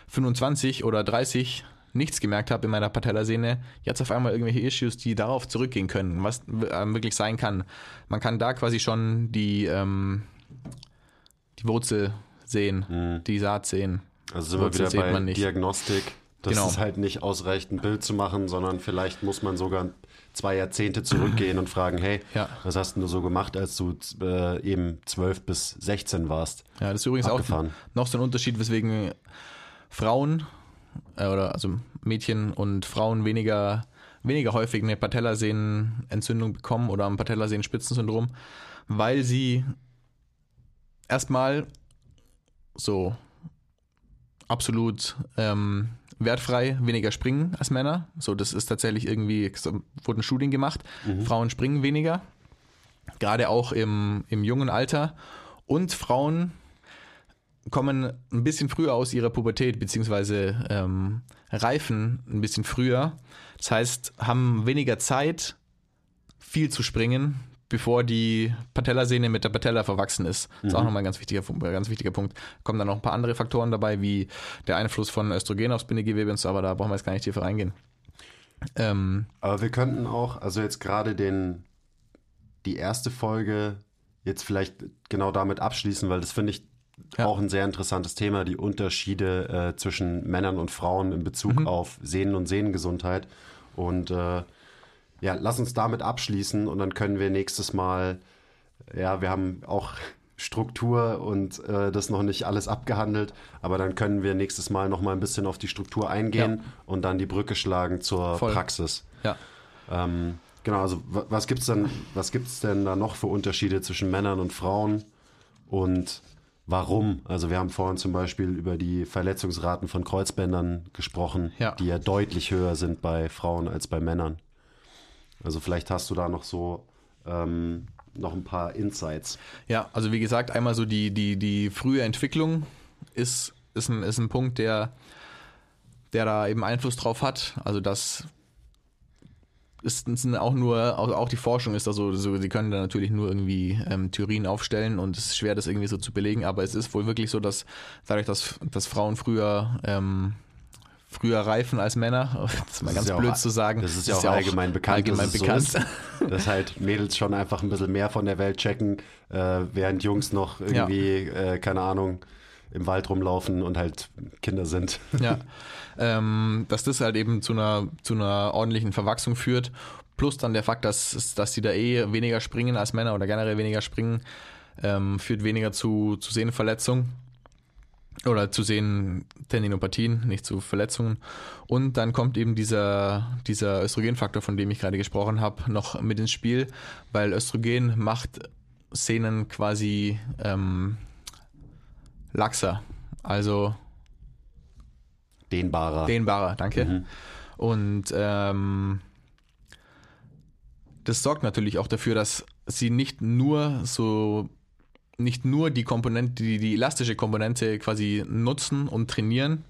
25 oder 30 nichts gemerkt habe in meiner Patellasehne, jetzt auf einmal irgendwelche Issues, die darauf zurückgehen können, was äh, wirklich sein kann. Man kann da quasi schon die, ähm, die Wurzel sehen, die Saat sehen. Also sind wir Wurzel wieder sieht bei. Diagnostik. Das Genau. ist halt nicht ausreicht, ein Bild zu machen, sondern vielleicht muss man sogar zwei Jahrzehnte zurückgehen und fragen, hey, Ja. was hast denn du so gemacht, als du äh, eben 12 bis 16 warst? Ja, das ist übrigens Abgefahren. auch noch so ein Unterschied, weswegen Frauen äh, oder also Mädchen und Frauen weniger, weniger häufig eine Patellasehnenentzündung bekommen oder ein Patellasehnen-Spitzensyndrom, weil sie erstmal so absolut ähm, wertfrei weniger springen als Männer. So, das ist tatsächlich irgendwie, so, wurde ein Studien gemacht. Frauen springen weniger, gerade auch im, im jungen Alter. Und Frauen kommen ein bisschen früher aus ihrer Pubertät, beziehungsweise ähm, reifen ein bisschen früher. Das heißt, haben weniger Zeit, viel zu springen, bevor die Patellasehne mit der Patella verwachsen ist. Das ist auch nochmal ein ganz wichtiger, ganz wichtiger Punkt. Kommen dann noch ein paar andere Faktoren dabei, wie der Einfluss von Östrogen aufs Bindegewebe und so, aber da brauchen wir jetzt gar nicht tiefer reingehen. Ähm, Aber wir könnten auch, also jetzt gerade den, die erste Folge jetzt vielleicht genau damit abschließen, weil das finde ich Ja. auch ein sehr interessantes Thema, die Unterschiede äh, zwischen Männern und Frauen in Bezug Mhm. auf Sehnen und Sehnengesundheit. Und äh, ja, lass uns damit abschließen und dann können wir nächstes Mal, ja, wir haben auch <laughs> Struktur und äh, das noch nicht alles abgehandelt, aber dann können wir nächstes Mal noch mal ein bisschen auf die Struktur eingehen Ja. und dann die Brücke schlagen zur Voll. Praxis. Ja. Ähm, genau, also wa- was gibt's denn, was gibt's denn da noch für Unterschiede zwischen Männern und Frauen und warum? Also wir haben vorhin zum Beispiel über die Verletzungsraten von Kreuzbändern gesprochen, Ja. die ja deutlich höher sind bei Frauen als bei Männern. Also vielleicht hast du da noch so ähm, noch ein paar Insights. Ja, also wie gesagt, einmal so die, die, die frühe Entwicklung ist, ist, ein, ist ein Punkt, der, der da eben Einfluss drauf hat. Also das ist, sind auch nur, auch, die Forschung ist da so, so, sie können da natürlich nur irgendwie ähm, Theorien aufstellen und es ist schwer, das irgendwie so zu belegen, aber es ist wohl wirklich so, dass dadurch, dass, dass Frauen früher ähm, früher reifen als Männer, <laughs> das ist mal Das ganz ist ja auch- blöd zu sagen. Das ist ja auch allgemein bekannt. Allgemein dass bekannt. So ist, dass halt Mädels schon einfach ein bisschen mehr von der Welt checken, äh, während Jungs noch irgendwie, äh, keine Ahnung, im Wald rumlaufen und halt Kinder sind. Ja, <laughs> ähm, dass das halt eben zu einer, zu einer ordentlichen Verwachsung führt. Plus dann der Fakt, dass, dass die da eh weniger springen als Männer oder generell weniger springen, ähm, führt weniger zu, zu Sehnenverletzungen oder zu Sehnentendinopathien, nicht zu Verletzungen. Und dann kommt eben dieser, dieser Östrogenfaktor, von dem ich gerade gesprochen habe, noch mit ins Spiel, weil Östrogen macht Sehnen quasi ähm, laxer. Also Dehnbarer. Dehnbarer, danke. Und ähm, das sorgt natürlich auch dafür, dass sie nicht nur so nicht nur die Komponente, die, die elastische Komponente quasi nutzen und trainieren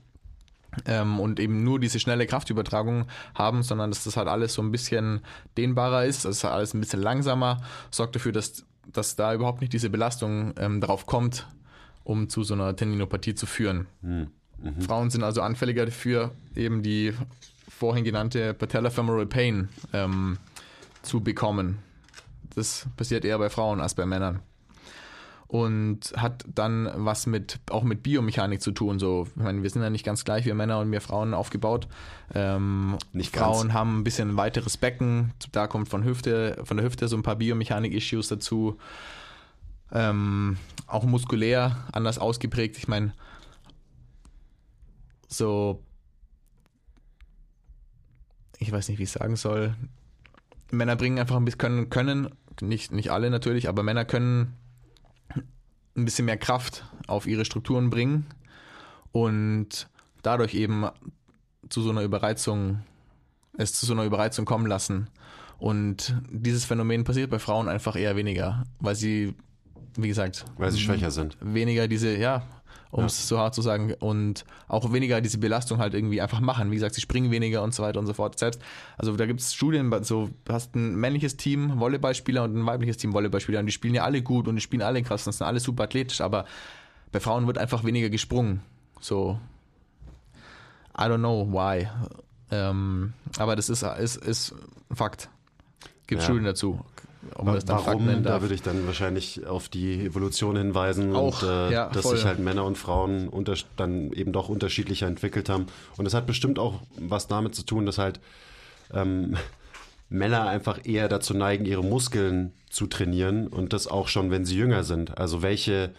ähm, und eben nur diese schnelle Kraftübertragung haben, sondern dass das halt alles so ein bisschen dehnbarer ist, dass alles ein bisschen langsamer, sorgt dafür, dass, dass da überhaupt nicht diese Belastung ähm, darauf kommt, um zu so einer Tendinopathie zu führen. Frauen sind also anfälliger dafür, eben die vorhin genannte Patellofemoral Pain ähm, zu bekommen. Das passiert eher bei Frauen als bei Männern. Und hat dann was mit auch mit Biomechanik zu tun. So, ich meine, wir sind ja nicht ganz gleich, wir Männer und wir Frauen aufgebaut. Ähm, Nicht Frauen ganz. haben ein bisschen ein weiteres Becken. Da kommt von Hüfte, von der Hüfte so ein paar Biomechanik-Issues dazu. Ähm, auch muskulär anders ausgeprägt. Ich meine, so, ich weiß nicht, wie ich sagen soll. Männer bringen einfach ein bisschen, können, können, nicht, nicht alle natürlich, aber Männer können ein bisschen mehr Kraft auf ihre Strukturen bringen und dadurch eben zu so einer Überreizung, es zu so einer Überreizung kommen lassen. Und dieses Phänomen passiert bei Frauen einfach eher weniger, weil sie, wie gesagt, weil sie schwächer sind. weniger diese, ja, um es so hart zu sagen, und auch weniger diese Belastung halt irgendwie einfach machen. Wie gesagt, sie springen weniger und so weiter und so fort. Selbst, also da gibt es Studien, so du hast ein männliches Team Volleyballspieler und ein weibliches Team Volleyballspieler und die spielen ja alle gut und die spielen alle krass und sind alle super athletisch, aber bei Frauen wird einfach weniger gesprungen. So, I don't know why. Ähm, aber das ist, ist, ist ein Fakt. Gibt Ja. Studien dazu. Ob man das dann Fakt Warum? Da darf. würde ich dann wahrscheinlich auf die Evolution hinweisen Auch, und äh, ja, dass voll. sich halt Männer und Frauen unter, dann eben doch unterschiedlicher entwickelt haben. Und es hat bestimmt auch was damit zu tun, dass halt ähm, <laughs> Männer einfach eher dazu neigen, ihre Muskeln zu trainieren und das auch schon, wenn sie jünger sind. Also welche,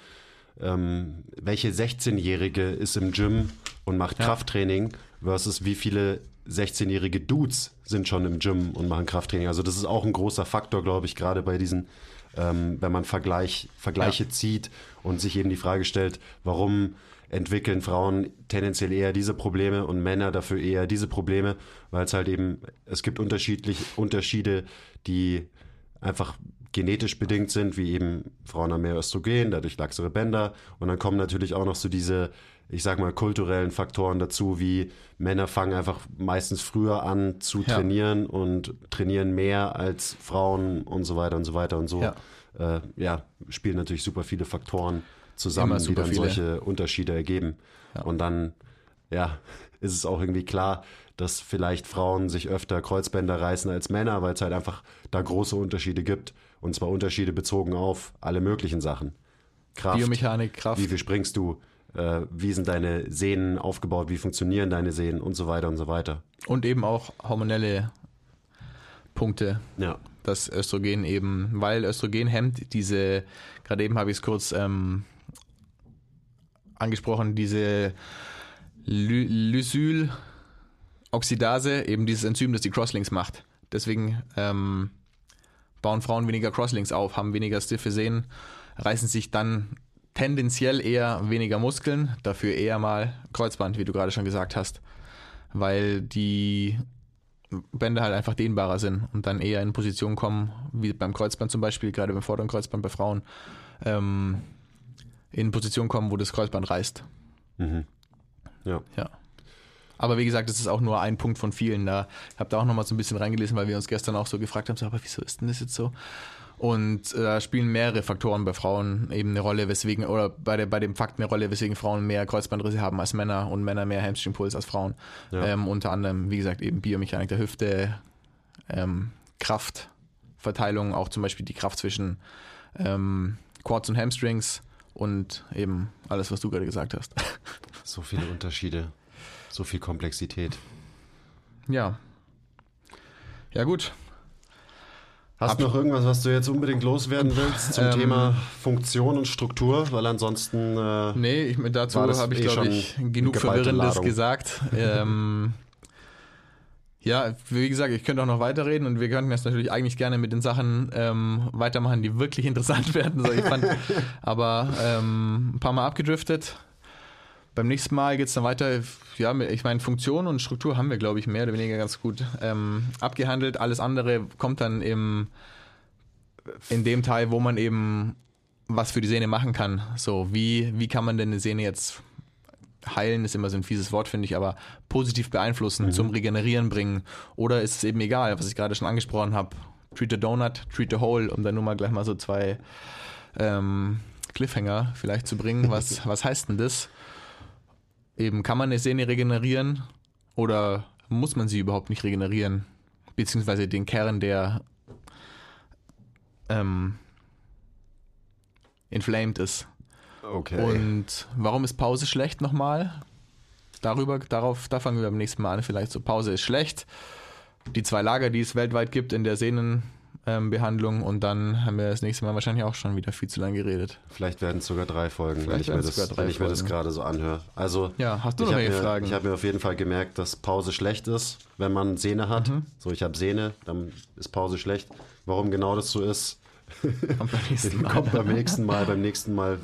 ähm, welche 16-Jährige ist im Gym und macht Krafttraining versus wie viele 16-jährige Dudes sind schon im Gym und machen Krafttraining. Also das ist auch ein großer Faktor, glaube ich, gerade bei diesen, ähm, wenn man Vergleich, Vergleiche Ja. zieht und sich eben die Frage stellt, warum entwickeln Frauen tendenziell eher diese Probleme und Männer dafür eher diese Probleme, weil es halt eben, es gibt unterschiedlich Unterschiede, die einfach genetisch bedingt sind, wie eben Frauen haben mehr Östrogen, dadurch laxere Bänder und dann kommen natürlich auch noch so diese, ich sag mal, kulturellen Faktoren dazu, wie Männer fangen einfach meistens früher an zu Ja. trainieren und trainieren mehr als Frauen und so weiter und so weiter und so. Ja. Äh, ja, spielen natürlich super viele Faktoren zusammen, die dann viele. solche Unterschiede ergeben. Und dann, ja, <laughs> ist es auch irgendwie klar, dass vielleicht Frauen sich öfter Kreuzbänder reißen als Männer, weil es halt einfach da große Unterschiede gibt. Und zwar Unterschiede bezogen auf alle möglichen Sachen. Kraft, Biomechanik, Kraft. wie viel springst du, äh, wie sind deine Sehnen aufgebaut, wie funktionieren deine Sehnen und so weiter und so weiter. Und eben auch hormonelle Punkte, Ja. das Östrogen eben, weil Östrogen hemmt diese, gerade eben habe ich es kurz ähm, angesprochen, diese Ly Lysyl-Oxidase, eben dieses Enzym, das die Crosslinks macht. Deswegen ähm, bauen Frauen weniger Crosslinks auf, haben weniger stiffe Sehnen, reißen sich dann tendenziell eher weniger Muskeln, dafür eher mal Kreuzband, wie du gerade schon gesagt hast, weil die Bänder halt einfach dehnbarer sind und dann eher in Position kommen, wie beim Kreuzband zum Beispiel, gerade beim vorderen Kreuzband bei Frauen, ähm, in Position kommen, wo das Kreuzband reißt. Mhm. Ja. Ja. Aber wie gesagt, das ist auch nur ein Punkt von vielen. Da ich habe da auch nochmal so ein bisschen reingelesen, weil wir uns gestern auch so gefragt haben, so, aber wieso ist denn das jetzt so? Und äh, da spielen mehrere Faktoren bei Frauen eben eine Rolle, weswegen, oder bei, der, bei dem Fakt eine Rolle, weswegen Frauen mehr Kreuzbandrisse haben als Männer und Männer mehr Hamstringpuls als Frauen. Ja. Ähm, unter anderem, wie gesagt, eben Biomechanik der Hüfte, ähm, Kraftverteilung, auch zum Beispiel die Kraft zwischen ähm, Quads und Hamstrings und eben alles, was du gerade gesagt hast. <laughs> So viele Unterschiede, so viel Komplexität. ja. Ja, gut. Hast du noch irgendwas, was du jetzt unbedingt loswerden willst zum Ähm, Thema Funktion und Struktur? Weil ansonsten äh, Nee, ich, dazu habe ich, eh glaube ich, genug Verwirrendes Ladung? gesagt. ähm, ja, wie gesagt, ich könnte auch noch weiterreden und wir könnten jetzt natürlich eigentlich gerne mit den Sachen ähm, weitermachen, die wirklich <laughs> interessant werden. So, ich fand, <laughs> aber ähm, ein paar Mal abgedriftet. Beim nächsten Mal geht es dann weiter. Ja, ich meine, Funktion und Struktur haben wir, glaube ich, mehr oder weniger ganz gut ähm, abgehandelt. Alles andere kommt dann im, in dem Teil, wo man eben was für die Sehne machen kann. So, wie, wie kann man denn eine Sehne jetzt heilen, ist immer so ein fieses Wort, finde ich, aber positiv beeinflussen, zum Regenerieren bringen. Oder ist es eben egal, was ich gerade schon angesprochen habe. Treat a Donut, treat a Hole, um dann nur mal gleich mal so zwei ähm, Cliffhanger vielleicht zu bringen. <laughs> Was, was heißt denn das? Eben, kann man eine Sehne regenerieren oder muss man sie überhaupt nicht regenerieren? Beziehungsweise den Kern, der ähm, inflamed ist. okay. Und warum ist Pause schlecht nochmal? Darüber, darauf, da fangen wir beim nächsten Mal an. Vielleicht so, Pause ist schlecht. Die zwei Lager, die es weltweit gibt in der Sehnenbehandlung und dann haben wir das nächste Mal wahrscheinlich auch schon wieder viel zu lange geredet. Vielleicht werden es sogar drei Folgen, wenn Vielleicht ich, mir das, wenn ich mir das gerade so anhöre. Also Ja, hast du ich noch habe mir, Fragen? ich hab mir auf jeden Fall gemerkt, dass Pause schlecht ist, wenn man Sehne hat. Mhm. So, ich habe Sehne, dann ist Pause schlecht. Warum genau das so ist, Kommt beim nächsten <laughs> Mal. kommt beim nächsten Mal. Beim nächsten Mal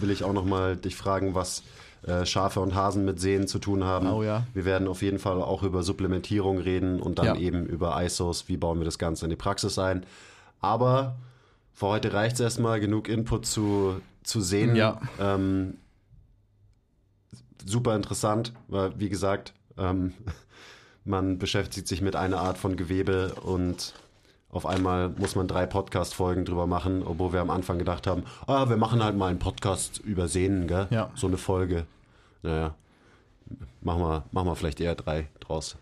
will ich auch noch mal dich fragen, was äh, Schafe und Hasen mit Sehnen zu tun haben. Oh ja. Wir werden auf jeden Fall auch über Supplementierung reden und dann Ja. eben über ISOs, wie bauen wir das Ganze in die Praxis ein. Aber für heute reicht es erstmal, genug Input zu, zu sehen. Ja. Ähm, super interessant, weil wie gesagt, ähm, <laughs> man beschäftigt sich mit einer Art von Gewebe und auf einmal muss man drei Podcast-Folgen drüber machen, obwohl wir am Anfang gedacht haben, ah, wir machen halt mal einen Podcast über Sehnen, gell? Ja. So eine Folge. Naja, machen wir, machen wir vielleicht eher drei draus.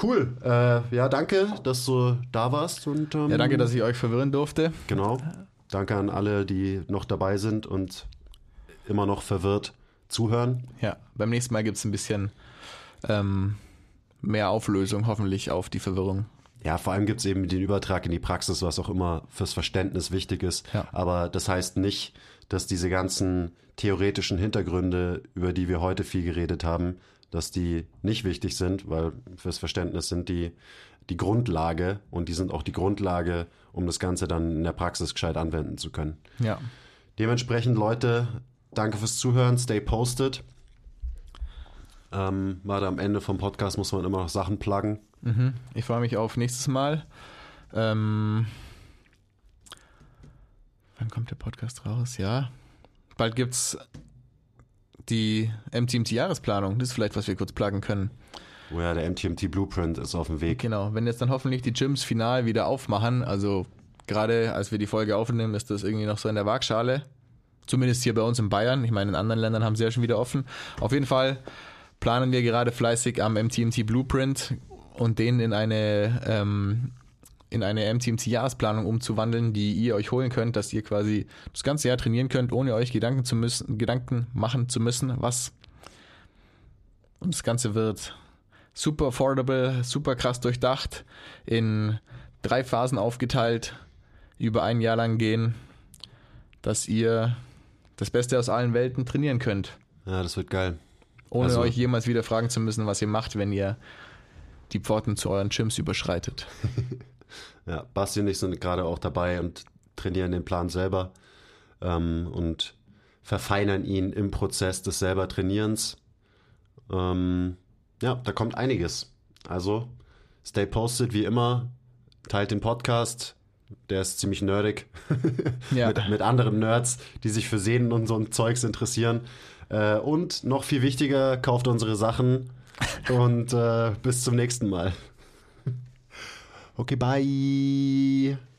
Cool. Äh, ja, danke, dass du da warst. Und, ähm, Ja, danke, dass ich euch verwirren durfte. Genau. Danke an alle, die noch dabei sind und immer noch verwirrt zuhören. Ja, beim nächsten Mal gibt es ein bisschen ähm, mehr Auflösung, hoffentlich, auf die Verwirrung. Ja, vor allem gibt es eben den Übertrag in die Praxis, was auch immer fürs Verständnis wichtig ist. Ja. Aber das heißt nicht, dass diese ganzen theoretischen Hintergründe, über die wir heute viel geredet haben, dass die nicht wichtig sind, weil fürs Verständnis sind die die Grundlage und die sind auch die Grundlage, um das Ganze dann in der Praxis gescheit anwenden zu können. Ja. Dementsprechend, Leute, danke fürs Zuhören, stay posted. Ähm, warte, am Ende vom Podcast muss man immer noch Sachen pluggen. Mhm. Ich freue mich auf nächstes Mal. Ähm, wann kommt der Podcast raus? Ja. Bald gibt's die MTMT-Jahresplanung. Das ist vielleicht, was wir kurz pluggen können. Oh ja, der MTMT Blueprint ist auf dem Weg. Genau. Wenn jetzt dann hoffentlich die Gyms final wieder aufmachen, also gerade als wir die Folge aufnehmen, ist das irgendwie noch so in der Waagschale. Zumindest hier bei uns in Bayern. Ich meine, in anderen Ländern haben sie ja schon wieder offen. Auf jeden Fall planen wir gerade fleißig am MTMT Blueprint und den in eine, ähm, in eine MTMT-Jahresplanung umzuwandeln, die ihr euch holen könnt, dass ihr quasi das ganze Jahr trainieren könnt, ohne euch Gedanken, zu müssen, Gedanken machen zu müssen, was. Und das Ganze wird super affordable, super krass durchdacht, in drei Phasen aufgeteilt, über ein Jahr lang gehen, dass ihr das Beste aus allen Welten trainieren könnt. Ja, das wird geil. Ohne Also- euch jemals wieder fragen zu müssen, was ihr macht, wenn ihr die Pforten zu euren Gyms überschreitet. <laughs> Ja, Basti und ich sind gerade auch dabei und trainieren den Plan selber ähm, und verfeinern ihn im Prozess des selber Trainierens. Ähm, ja, da kommt einiges. Also, stay posted wie immer, teilt den Podcast. Der ist ziemlich nerdig. <laughs> Ja. mit, mit anderen Nerds, die sich für Sehnen und so ein Zeugs interessieren. Äh, und noch viel wichtiger, kauft unsere Sachen <laughs> und äh, bis zum nächsten Mal. Okay, bye.